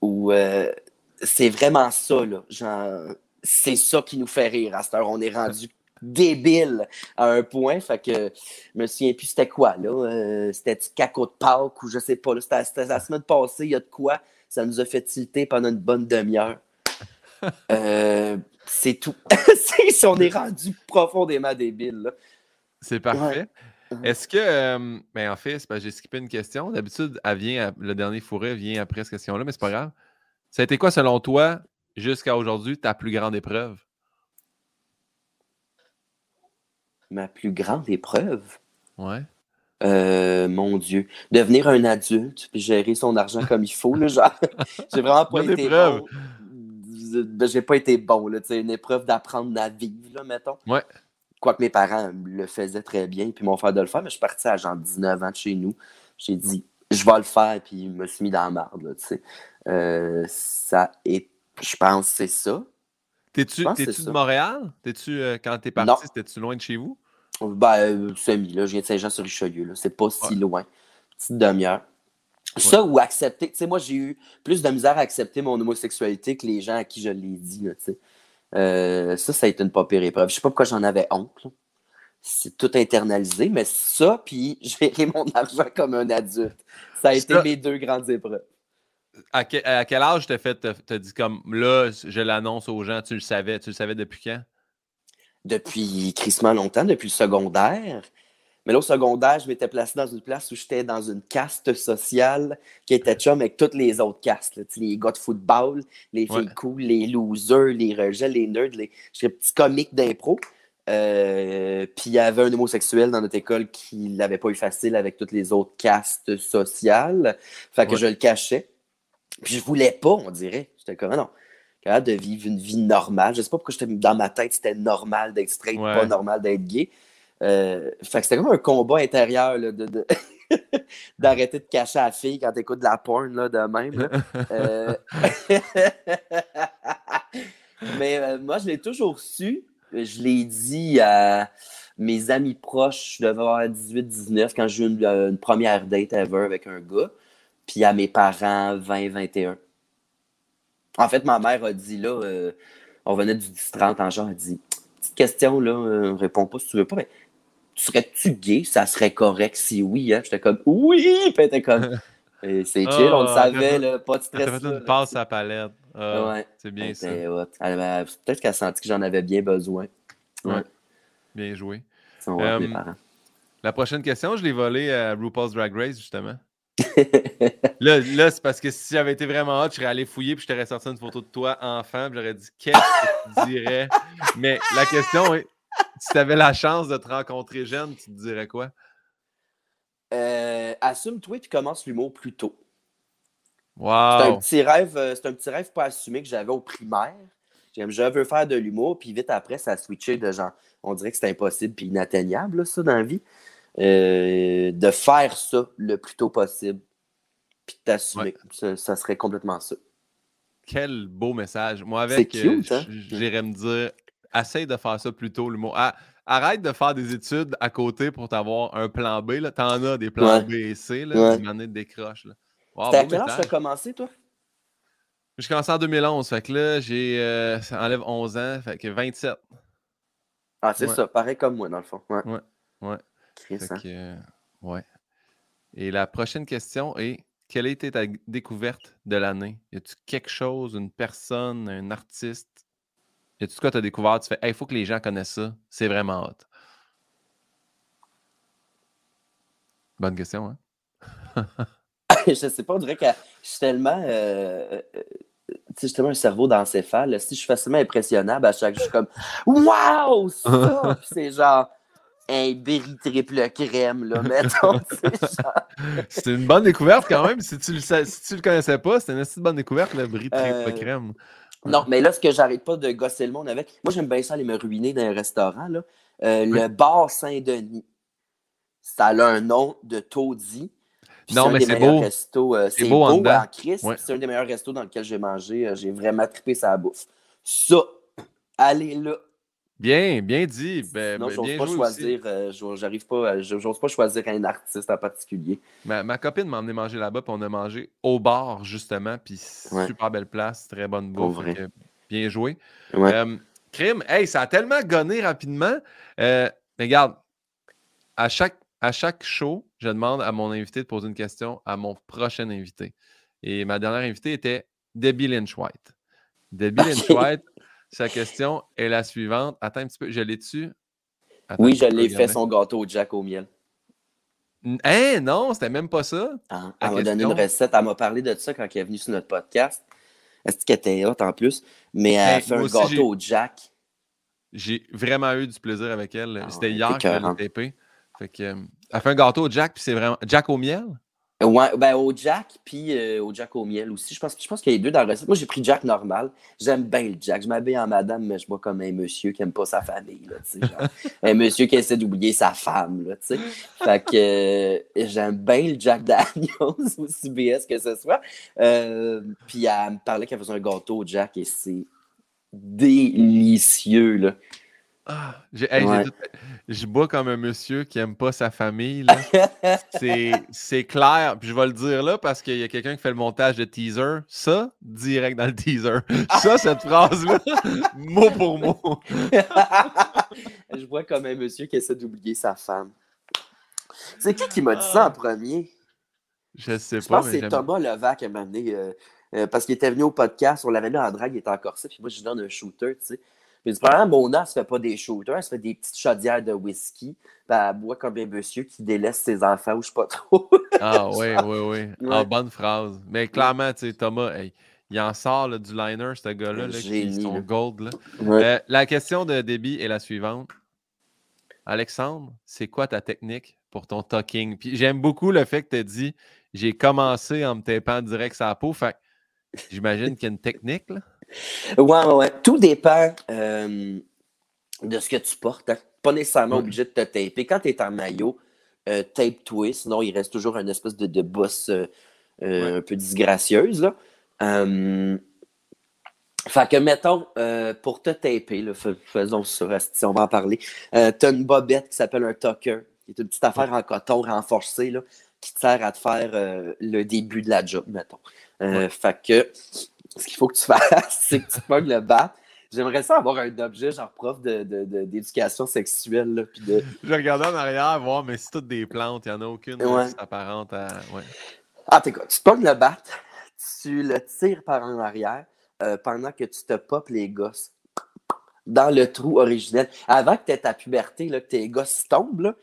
Ou euh, c'est vraiment ça. Là. c'est ça qui nous fait rire à cette heure. On est rendu débile à un point. Fait que je me souviens plus c'était quoi. là. Euh, c'était caco de Pâques ou je sais pas. C'était la semaine passée, il y a de quoi. Ça nous a fait tilter pendant une bonne demi-heure. Euh, c'est tout. si on est rendu profondément débile. C'est parfait. Est-ce que, euh, ben en fait, j'ai skippé une question. D'habitude, elle vient, le dernier fourré vient après cette question-là, mais c'est pas grave. Ça a été quoi, selon toi, jusqu'à aujourd'hui, ta plus grande épreuve? Ma plus grande épreuve? Ouais. Euh, mon Dieu. Devenir un adulte puis gérer son argent comme il faut. Là, j'ai vraiment pas été bon j'ai pas été bon. Là, une épreuve d'apprendre à vivre, là, mettons. Ouais. Quoique mes parents le faisaient très bien, puis m'ont fait de le faire, mais je suis parti à genre 19 ans de chez nous. J'ai dit, je vais le faire, puis je me suis mis dans la marde. Euh, ça est, je pense c'est ça. T'es-tu de Montréal? T'es-tu, euh, quand t'es parti, t'étais-tu loin de chez vous? Ben, euh, semi, là. Je viens de Saint-Jean-sur-Richelieu. C'est pas si loin. Petite demi-heure. Ça ou accepter, tu sais, moi j'ai eu plus de misère à accepter mon homosexualité que les gens à qui je l'ai dit, tu sais. Euh, ça, ça a été une pas pire épreuve. Je sais pas pourquoi j'en avais honte. C'est tout internalisé, mais ça, puis gérer mon argent comme un adulte, ça a été mes deux grandes épreuves. À, quel âge t'as fait, t'as dit comme là, je l'annonce aux gens, tu le savais, tu le savais depuis quand? Depuis crissement longtemps, depuis le secondaire. Mais là, au secondaire, je m'étais placé dans une place où j'étais dans une caste sociale qui était chum avec toutes les autres castes. Les gars de football, les filles cool, les losers, les rejets, les nerds. Les... J'étais petit comique d'impro. Euh, puis il y avait un homosexuel dans notre école qui l'avait pas eu facile avec toutes les autres castes sociales. Fait que je le cachais. Puis je voulais pas, on dirait. J'étais comme, non, capable de vivre une vie normale. Je sais pas pourquoi j'étais dans ma tête, c'était normal d'être straight, pas normal d'être gay. Euh, fait que c'était comme un combat intérieur de, d'arrêter de, cacher la fille quand t'écoutes de la porn là, de même. Euh, mais euh, moi, je l'ai toujours su. Je l'ai dit à mes amis proches, je devais avoir 18-19 quand j'ai eu une, première date ever avec un gars. Puis à mes parents, 20-21. En fait, ma mère a dit là, on venait du 10-30 en genre, elle a dit Petite question, là, réponds pas si tu veux pas, serais-tu gay? Ça serait correct si oui. Hein? J'étais comme oui! Puis elle comme c'est chill, on le savait, là, pas de stress. fait une passe à palette. Ah, ouais. C'est bien ça. Peut-être qu'elle a senti que j'en avais bien besoin. Ouais. Bien joué. Euh, la prochaine question, je l'ai volée à RuPaul's Drag Race, justement. là, là c'est parce que si j'avais été vraiment hot, je serais allé fouiller puis je t'aurais sorti une photo de toi enfant, puis j'aurais dit qu'est-ce que tu dirais? Mais la question est si tu avais la chance de te rencontrer jeune, tu te dirais quoi? Euh, assume-toi et commence l'humour plus tôt. Wow. C'est un petit rêve, euh, c'est un petit rêve pas assumé que j'avais au primaire. Je veux faire de l'humour, puis vite après, ça a switché de genre, on dirait que c'est impossible puis inatteignable, ça, dans la vie. Euh, de faire ça le plus tôt possible, puis t'assumer. Ça, serait complètement ça. Quel beau message. Moi, avec, euh, hein? j'irais me dire, essaye de faire ça plus tôt, l'humour. Ah, arrête de faire des études à côté pour t'avoir un plan B. T'en as des plans B et C, là, ouais. de décroche. Là. à quel âge tu as commencé, toi? J'ai commencé en 2011, fait que là, j'ai. Euh, ça enlève 11 ans, fait que 27. Ah, c'est ça, pareil comme moi, dans le fond. Ouais. Ouais. ouais. Euh, ouais. Et la prochaine question est quelle a été ta découverte de l'année? Y a-tu quelque chose, une personne, un artiste? Y a-tu quoi tu as découvert? Tu fais, il faut que les gens connaissent ça. C'est vraiment hot. Bonne question, hein? je sais pas, on dirait que je suis tellement. Euh, euh, tu sais, tellement un cerveau d'encéphale. Si je suis facilement impressionnable à chaque jour, je suis comme Waouh! Ça! c'est genre un berry triple crème, là, mettons. C'était une bonne découverte quand même. Si tu le, si tu le connaissais pas, c'était une assez bonne découverte, le berry triple euh, crème. Non, mais là, ce que j'arrête pas de gosser le monde avec, moi, j'aime bien ça aller me ruiner dans un restaurant, là. Euh, le bar Saint-Denis. Ça a un nom de taudis. Non, mais c'est beau. Euh, c'est beau, en, en Christ. C'est un des meilleurs restos dans lequel j'ai mangé. J'ai vraiment trippé sa bouffe. Ça, allez là, Bien, bien dit. Ben, non, j'ose pas choisir. Euh, j'arrive pas. J'ose pas choisir un artiste en particulier. Ma, copine m'a emmené manger là-bas, puis on a mangé au bar, justement. Puis super belle place, très bonne bouffe. bien joué. Euh, crime, hey, ça a tellement gonné rapidement. Euh, mais regarde, à chaque, à chaque show, je demande à mon invité de poser une question à mon prochain invité. Et ma dernière invitée était Debbie Lynch White. Debbie Lynch White sa question est la suivante. Attends un petit peu, je l'ai dessus. Oui, je l'ai fait son gâteau au Jack au miel. Hein, non, c'était même pas ça. Ah, elle m'a donné une recette. Elle m'a parlé de ça quand elle est venue sur notre podcast. Est-ce qu'elle était hot en plus? Mais elle a fait un gâteau au Jack. J'ai vraiment eu du plaisir avec elle. Ah c'était hier qu'elle a tapé. Fait que, euh, elle fait un gâteau au Jack, puis c'est vraiment. Jack au miel? Ouais, ben au Jack, puis euh, au Jack au miel aussi. Je pense, je pense qu'il y a les deux dans la recette. Moi, j'ai pris Jack normal. J'aime bien le Jack. Je m'habille en madame, mais je vois comme un monsieur qui n'aime pas sa famille. Là, genre, un monsieur qui essaie d'oublier sa femme. Là, fait que euh, j'aime bien le Jack Daniels, aussi BS que ce soit. Euh, puis elle me parlait qu'elle faisait un gâteau au Jack et c'est délicieux. Là. Ah, je bois comme un monsieur qui aime pas sa famille. c'est clair. Puis je vais le dire là parce qu'il y a quelqu'un qui fait le montage de teaser. Ça, direct dans le teaser. Ça, cette phrase-là, mot pour mot. je bois comme un monsieur qui essaie d'oublier sa femme. C'est qui qui m'a dit ça en premier? Je sais pas. Je pense que c'est Thomas Levac qui m'a amené. Euh, euh, parce qu'il était venu au podcast, on l'avait mis en drague, il était en corset, puis moi je lui donne un shooter, tu sais. Puis probablement, Mona, elle se fait pas des shooters, elle se fait des petites chaudières de whisky. Puis elle boit comme un monsieur qui délaisse ses enfants ou je sais pas trop. ah oui, oui, oui. Ah, bonne phrase. Mais clairement, tu sais, Thomas, il en sort du liner, ce gars-là, là, qui sont gold. Là. Euh, la question de débit est la suivante. Alexandre, c'est quoi ta technique pour ton talking? Puis j'aime beaucoup le fait que tu as dit j'ai commencé en me tapant direct sa peau. Fait j'imagine qu'il y a une technique. Là. Ouais, ouais, Tout dépend euh, de ce que tu portes. Hein. Pas nécessairement obligé de te taper. Quand tu es en maillot, euh, tape twist, sinon il reste toujours une espèce de, de bosse euh, un peu disgracieuse. Là. fait que, mettons, pour te taper, faisons ça, si on va en parler, tu as une bobette qui s'appelle un tucker, qui est une petite affaire en coton renforcé là, qui te sert à te faire le début de la job, mettons. Fait que ce qu'il faut que tu fasses, c'est que tu pognes le bat. J'aimerais ça avoir un objet, genre prof d'éducation de, de, sexuelle. Là, de... Je regardais en arrière, voir, mais c'est toutes des plantes, il n'y en a aucune apparente à. Ouais. Ah, t'es quoi? Tu pognes le bat, tu le tires par en arrière euh, pendant que tu te popes les gosses dans le trou originel. Avant que tu aies ta puberté, là, que tes gosses tombent,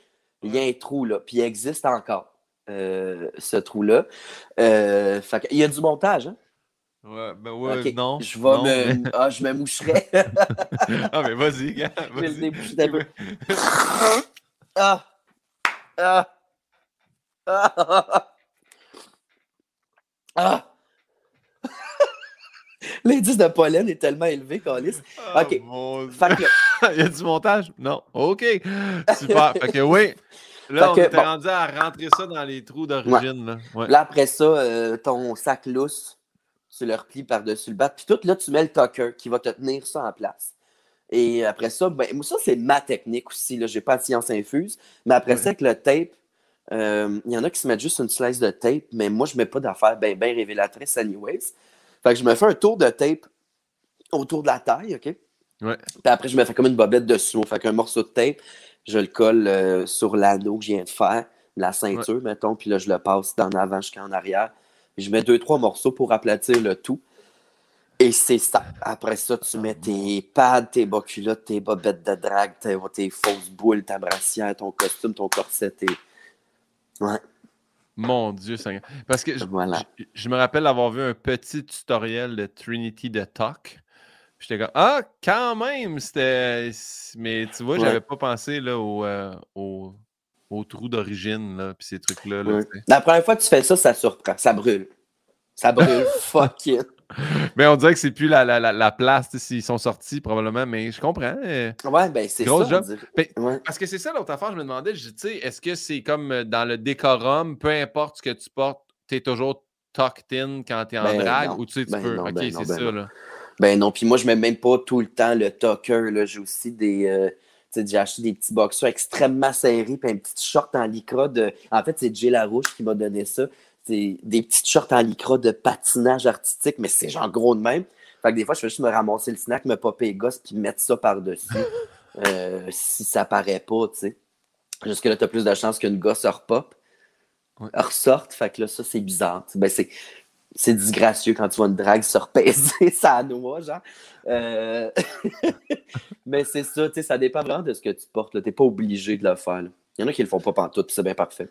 il y a un trou, là, puis il existe encore. ce trou-là. il y a du montage, hein? Ouais, ben ouais, non. Je vais me. Ah, je me moucherai. ah, mais vas-y, gars. Vas je vais le d'un peu. ah! Ah! Ah! Ah! L'indice de pollen est tellement élevé, Calis. Oh, OK. Il y a du montage? Non. OK. Super. fait que oui. Là, on est rendu à rentrer ça dans les trous d'origine. Là. là. après ça, euh, ton sac lousse, tu le replies par-dessus le bat. Puis tout, là, tu mets le tucker qui va te tenir ça en place. Et après ça, ben, moi, ça, c'est ma technique aussi. Je n'ai pas de science infuse. Mais après ça, avec le tape, euh, il y en a qui se mettent juste une slice de tape, mais moi, je ne mets pas d'affaires bien ben révélatrices anyways. Fait que je me fais un tour de tape autour de la taille, OK? Ouais. Puis après, je me fais comme une bobette de sumo. Fait qu'un morceau de tape, je le colle euh, sur l'anneau que je viens de faire, la ceinture, mettons, puis là, je le passe d'en avant jusqu'en arrière. Je mets deux, trois morceaux pour aplatir le tout. Et c'est ça. Après ça, tu mets tes pads, tes bas culottes, tes bobettes de drague, tes, fausses boules, ta brassière, ton costume, ton corset. Ouais. Mon Dieu Seigneur. Parce que je, je, me rappelle avoir vu un petit tutoriel de Trinity de Talk. J'étais comme Ah, quand même, c'était. Mais tu vois, j'avais pas pensé là, au, euh, au, au, trou d'origine, puis ces trucs-là. La première fois que tu fais ça, ça surprend. Ça brûle. Ça brûle. Fuck it. Mais on dirait que c'est plus la, la, la, place s'ils sont sortis, probablement, mais je comprends. Euh, ouais, ben c'est ça. Parce que c'est ça l'autre affaire, je me demandais, je dis, est-ce que c'est comme euh, dans le décorum, peu importe ce que tu portes, tu es toujours tucked in quand tu es en ben drag ou tu sais, tu ben peux. ok, ben c'est ça. Là. Ben non, puis moi, je mets même pas tout le temps le tucker. J'ai aussi des. Euh, j'ai acheté des petits boxers extrêmement serrés, puis un petit short en lycra de. En fait, c'est Jay Larouche qui m'a donné ça c'est des petites shorts en lycra de patinage artistique, mais c'est genre gros de même. Fait que des fois, je fais juste me ramasser le snack, me popper les gosses, puis mettre ça par-dessus. Euh, si ça paraît pas, tu sais. Jusque là, t'as plus de chances qu'une gosse repop. Ouais. ressorte. Fait que là, ça, c'est bizarre. Ben, c'est, c'est disgracieux quand tu vois une drague se repaiser ça noix, genre. Euh, mais c'est ça, tu sais, ça dépend vraiment de ce que tu portes. T'es pas obligé de le faire. Il y en a qui le font pas pantoute, puis c'est bien parfait.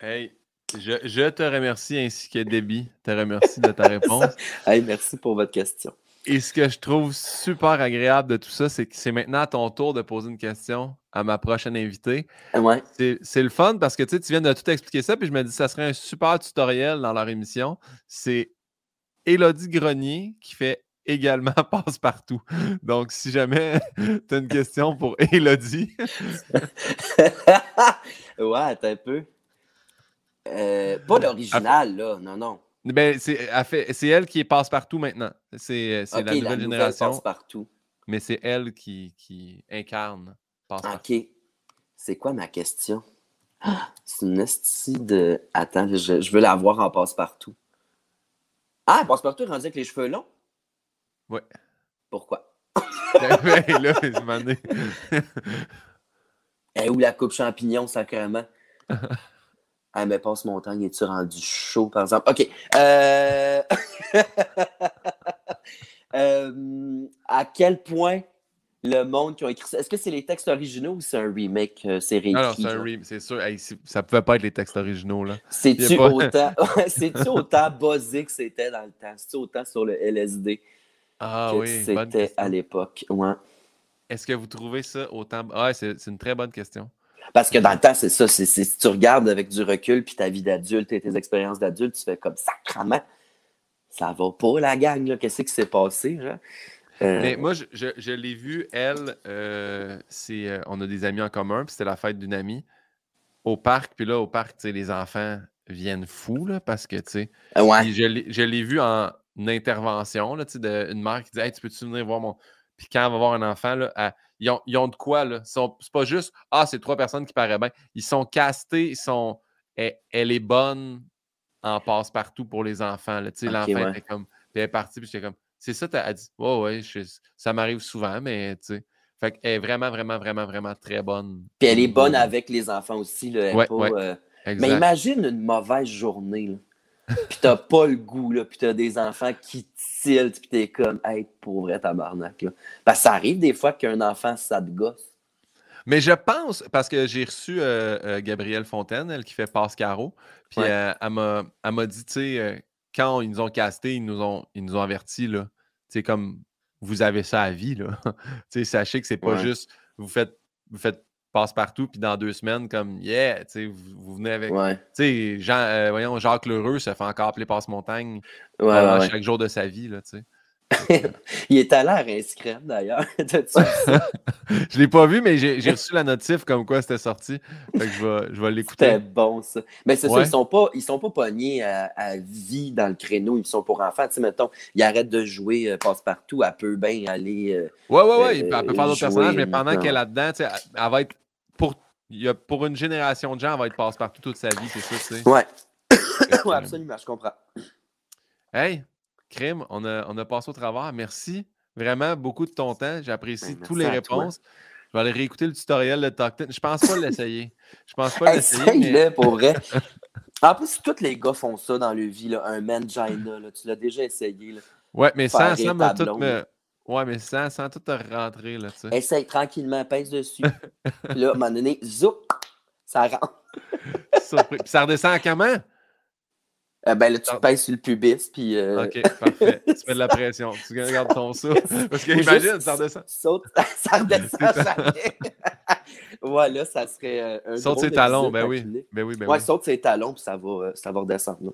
Hey, je, te remercie ainsi que Debbie te remercie de ta réponse. merci pour votre question. Et ce que je trouve super agréable de tout ça, c'est que c'est maintenant à ton tour de poser une question à ma prochaine invitée. Ouais. C'est le fun parce que tu viens de tout expliquer ça, puis je me dis que ça serait un super tutoriel dans leur émission. C'est Élodie Grenier qui fait également passe-partout. Donc, si jamais tu as une question pour Élodie. ouais, attends un peu. Euh, pas l'original, là. Non, non. Ben, c'est elle qui passe-partout maintenant. C'est la nouvelle génération. passe-partout. Mais c'est elle qui, qui incarne. OK. C'est quoi ma question? c'est une estie de. Attends, je, veux la voir en passe-partout. Ah, passe-partout rendu avec les cheveux longs? Ouais. Pourquoi? ben, ben là, je Et où la coupe champignon, sacrément? Ah, mais passe montagne, es-tu rendu chaud, par exemple? OK. Euh, euh... à quel point le monde qui a écrit ça, est-ce que c'est les textes originaux ou c'est un remake? Euh, c'est réécrit? Non, c'est un remake, c'est sûr. Ça ça pouvait pas être les textes originaux, là. C'est-tu autant, c'est-tu autant buzzé que c'était dans le temps? C'est-tu autant sur le LSD ah, que oui, c'était à l'époque? Ouais. Est-ce que vous trouvez ça autant... Ah, c'est une très bonne question. Parce que dans le temps, c'est ça. Si tu regardes avec du recul, puis ta vie d'adulte et tes expériences d'adulte, tu fais comme sacrement. Ça va pas, la gang, Qu'est-ce qui s'est passé, genre? Euh, Mais moi, je, l'ai vu, elle, euh, c'est, euh, on a des amis en commun, puis c'était la fête d'une amie au parc. Puis là, au parc, les enfants viennent fous, là, parce que, tu sais, je, l'ai vu en intervention, là, de, une mère qui dit Hey, tu peux-tu venir voir mon. Puis quand elle va voir un enfant, là, elle, ils ont, de quoi, là? C'est pas juste Ah, c'est trois personnes qui paraissent bien. Ils sont castés, ils sont. Elle, est bonne en passe-partout pour les enfants. Là. sais L'enfant est comme. Puis elle est partie, puis j'étais comme. C'est ça, tu as dit. Ouais, ouais, ça m'arrive souvent, mais tu sais. Fait qu'elle est vraiment, vraiment, vraiment, vraiment très bonne. Puis elle est bonne avec les enfants aussi. Là, euh, Mais imagine une mauvaise journée. Là puis t'as pas le goût, là, puis t'as des enfants qui tiltent, puis t'es comme, hey, pour vrai, tabarnak, là. Parce que ça arrive des fois qu'un enfant, ça te gosse. Mais je pense, parce que j'ai reçu euh, euh, Gabrielle Fontaine, elle qui fait Passe Caro, puis euh, elle m'a dit, tu sais, quand ils nous ont casté, ils nous ont, ils nous ont averti, là, tu sais, comme vous avez ça à vie, là. tu sais, sachez que c'est pas juste, vous faites, vous faites passe-partout, puis dans deux semaines, comme, yeah, tu sais, vous, venez avec. Tu sais, Jean, voyons, Jacques Lheureux ça fait encore appeler Passe-Montagne chaque jour de sa vie, là, tu sais. il est à l'air inscrit d'ailleurs. je l'ai pas vu, mais j'ai reçu la notif comme quoi c'était sorti. Fait que je vais, je vais l'écouter. C'était bon, ça. Mais c'est ça, ils sont pas, ils sont pas pognés à, vie dans le créneau. Ils sont pour enfants. Tu sais, mettons, ils arrêtent de jouer euh, passe-partout. Elle peut bien aller. Euh, ouais, ouais, ouais. elle peut faire d'autres personnages, mais pendant qu'elle est là-dedans, tu sais, elle va être. Pour, il y a, pour une génération de gens, elle va être passe-partout toute sa vie, c'est ça, tu sais. Ouais. ouais, absolument, je comprends. Hey, Crime, on a, on a passé au travers. Merci vraiment beaucoup de ton temps. J'apprécie ben, toutes les réponses. Je vais aller réécouter le tutoriel de Talk Je pense pas l'essayer. Je pense pas l'essayer. Mais... pour vrai. En plus, tous les gars font ça dans le vie, là, un mangina. Là. Tu l'as déjà essayé. Là. Ouais, mais sans, sans me tout me... Ouais, mais sans, sans tout te rentrer. Là, tu Essaye tranquillement, pèse dessus. là, à un moment donné, zoup, ça rentre. Puis ça redescend à comment? Euh, ben là, tu pèses sur le pubis, puis... Euh, OK, parfait. tu mets de la pression. Tu gardes ton souffle. Parce que imagine, ça redescend. Saute, ça redescend jamais. voilà, ça serait euh, un Saute ses talons, ben oui. ben oui. Ben ouais, saute ses talons, puis ça va, ça va redescendre.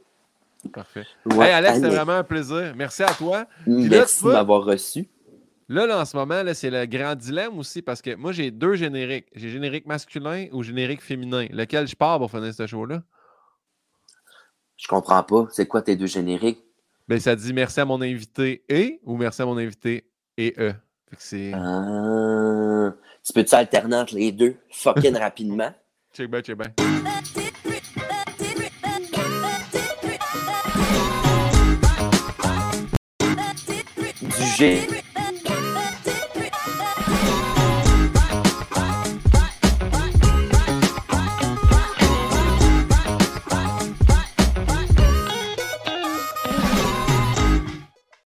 Parfait. hey, Alex, c'était vraiment un plaisir. Merci à toi. Merci de m'avoir reçu. Là, là, en ce moment, c'est le grand dilemme aussi parce que moi, j'ai deux génériques. J'ai générique masculin ou générique féminin. Lequel je pars pour finir ce show-là? Je comprends pas. C'est quoi tes deux génériques? Ben, ça dit merci à mon invité et ou merci à mon invité et e. Ah, tu peux-tu alterner entre les deux? Fucking rapidement? Check bien, check bien. Du G.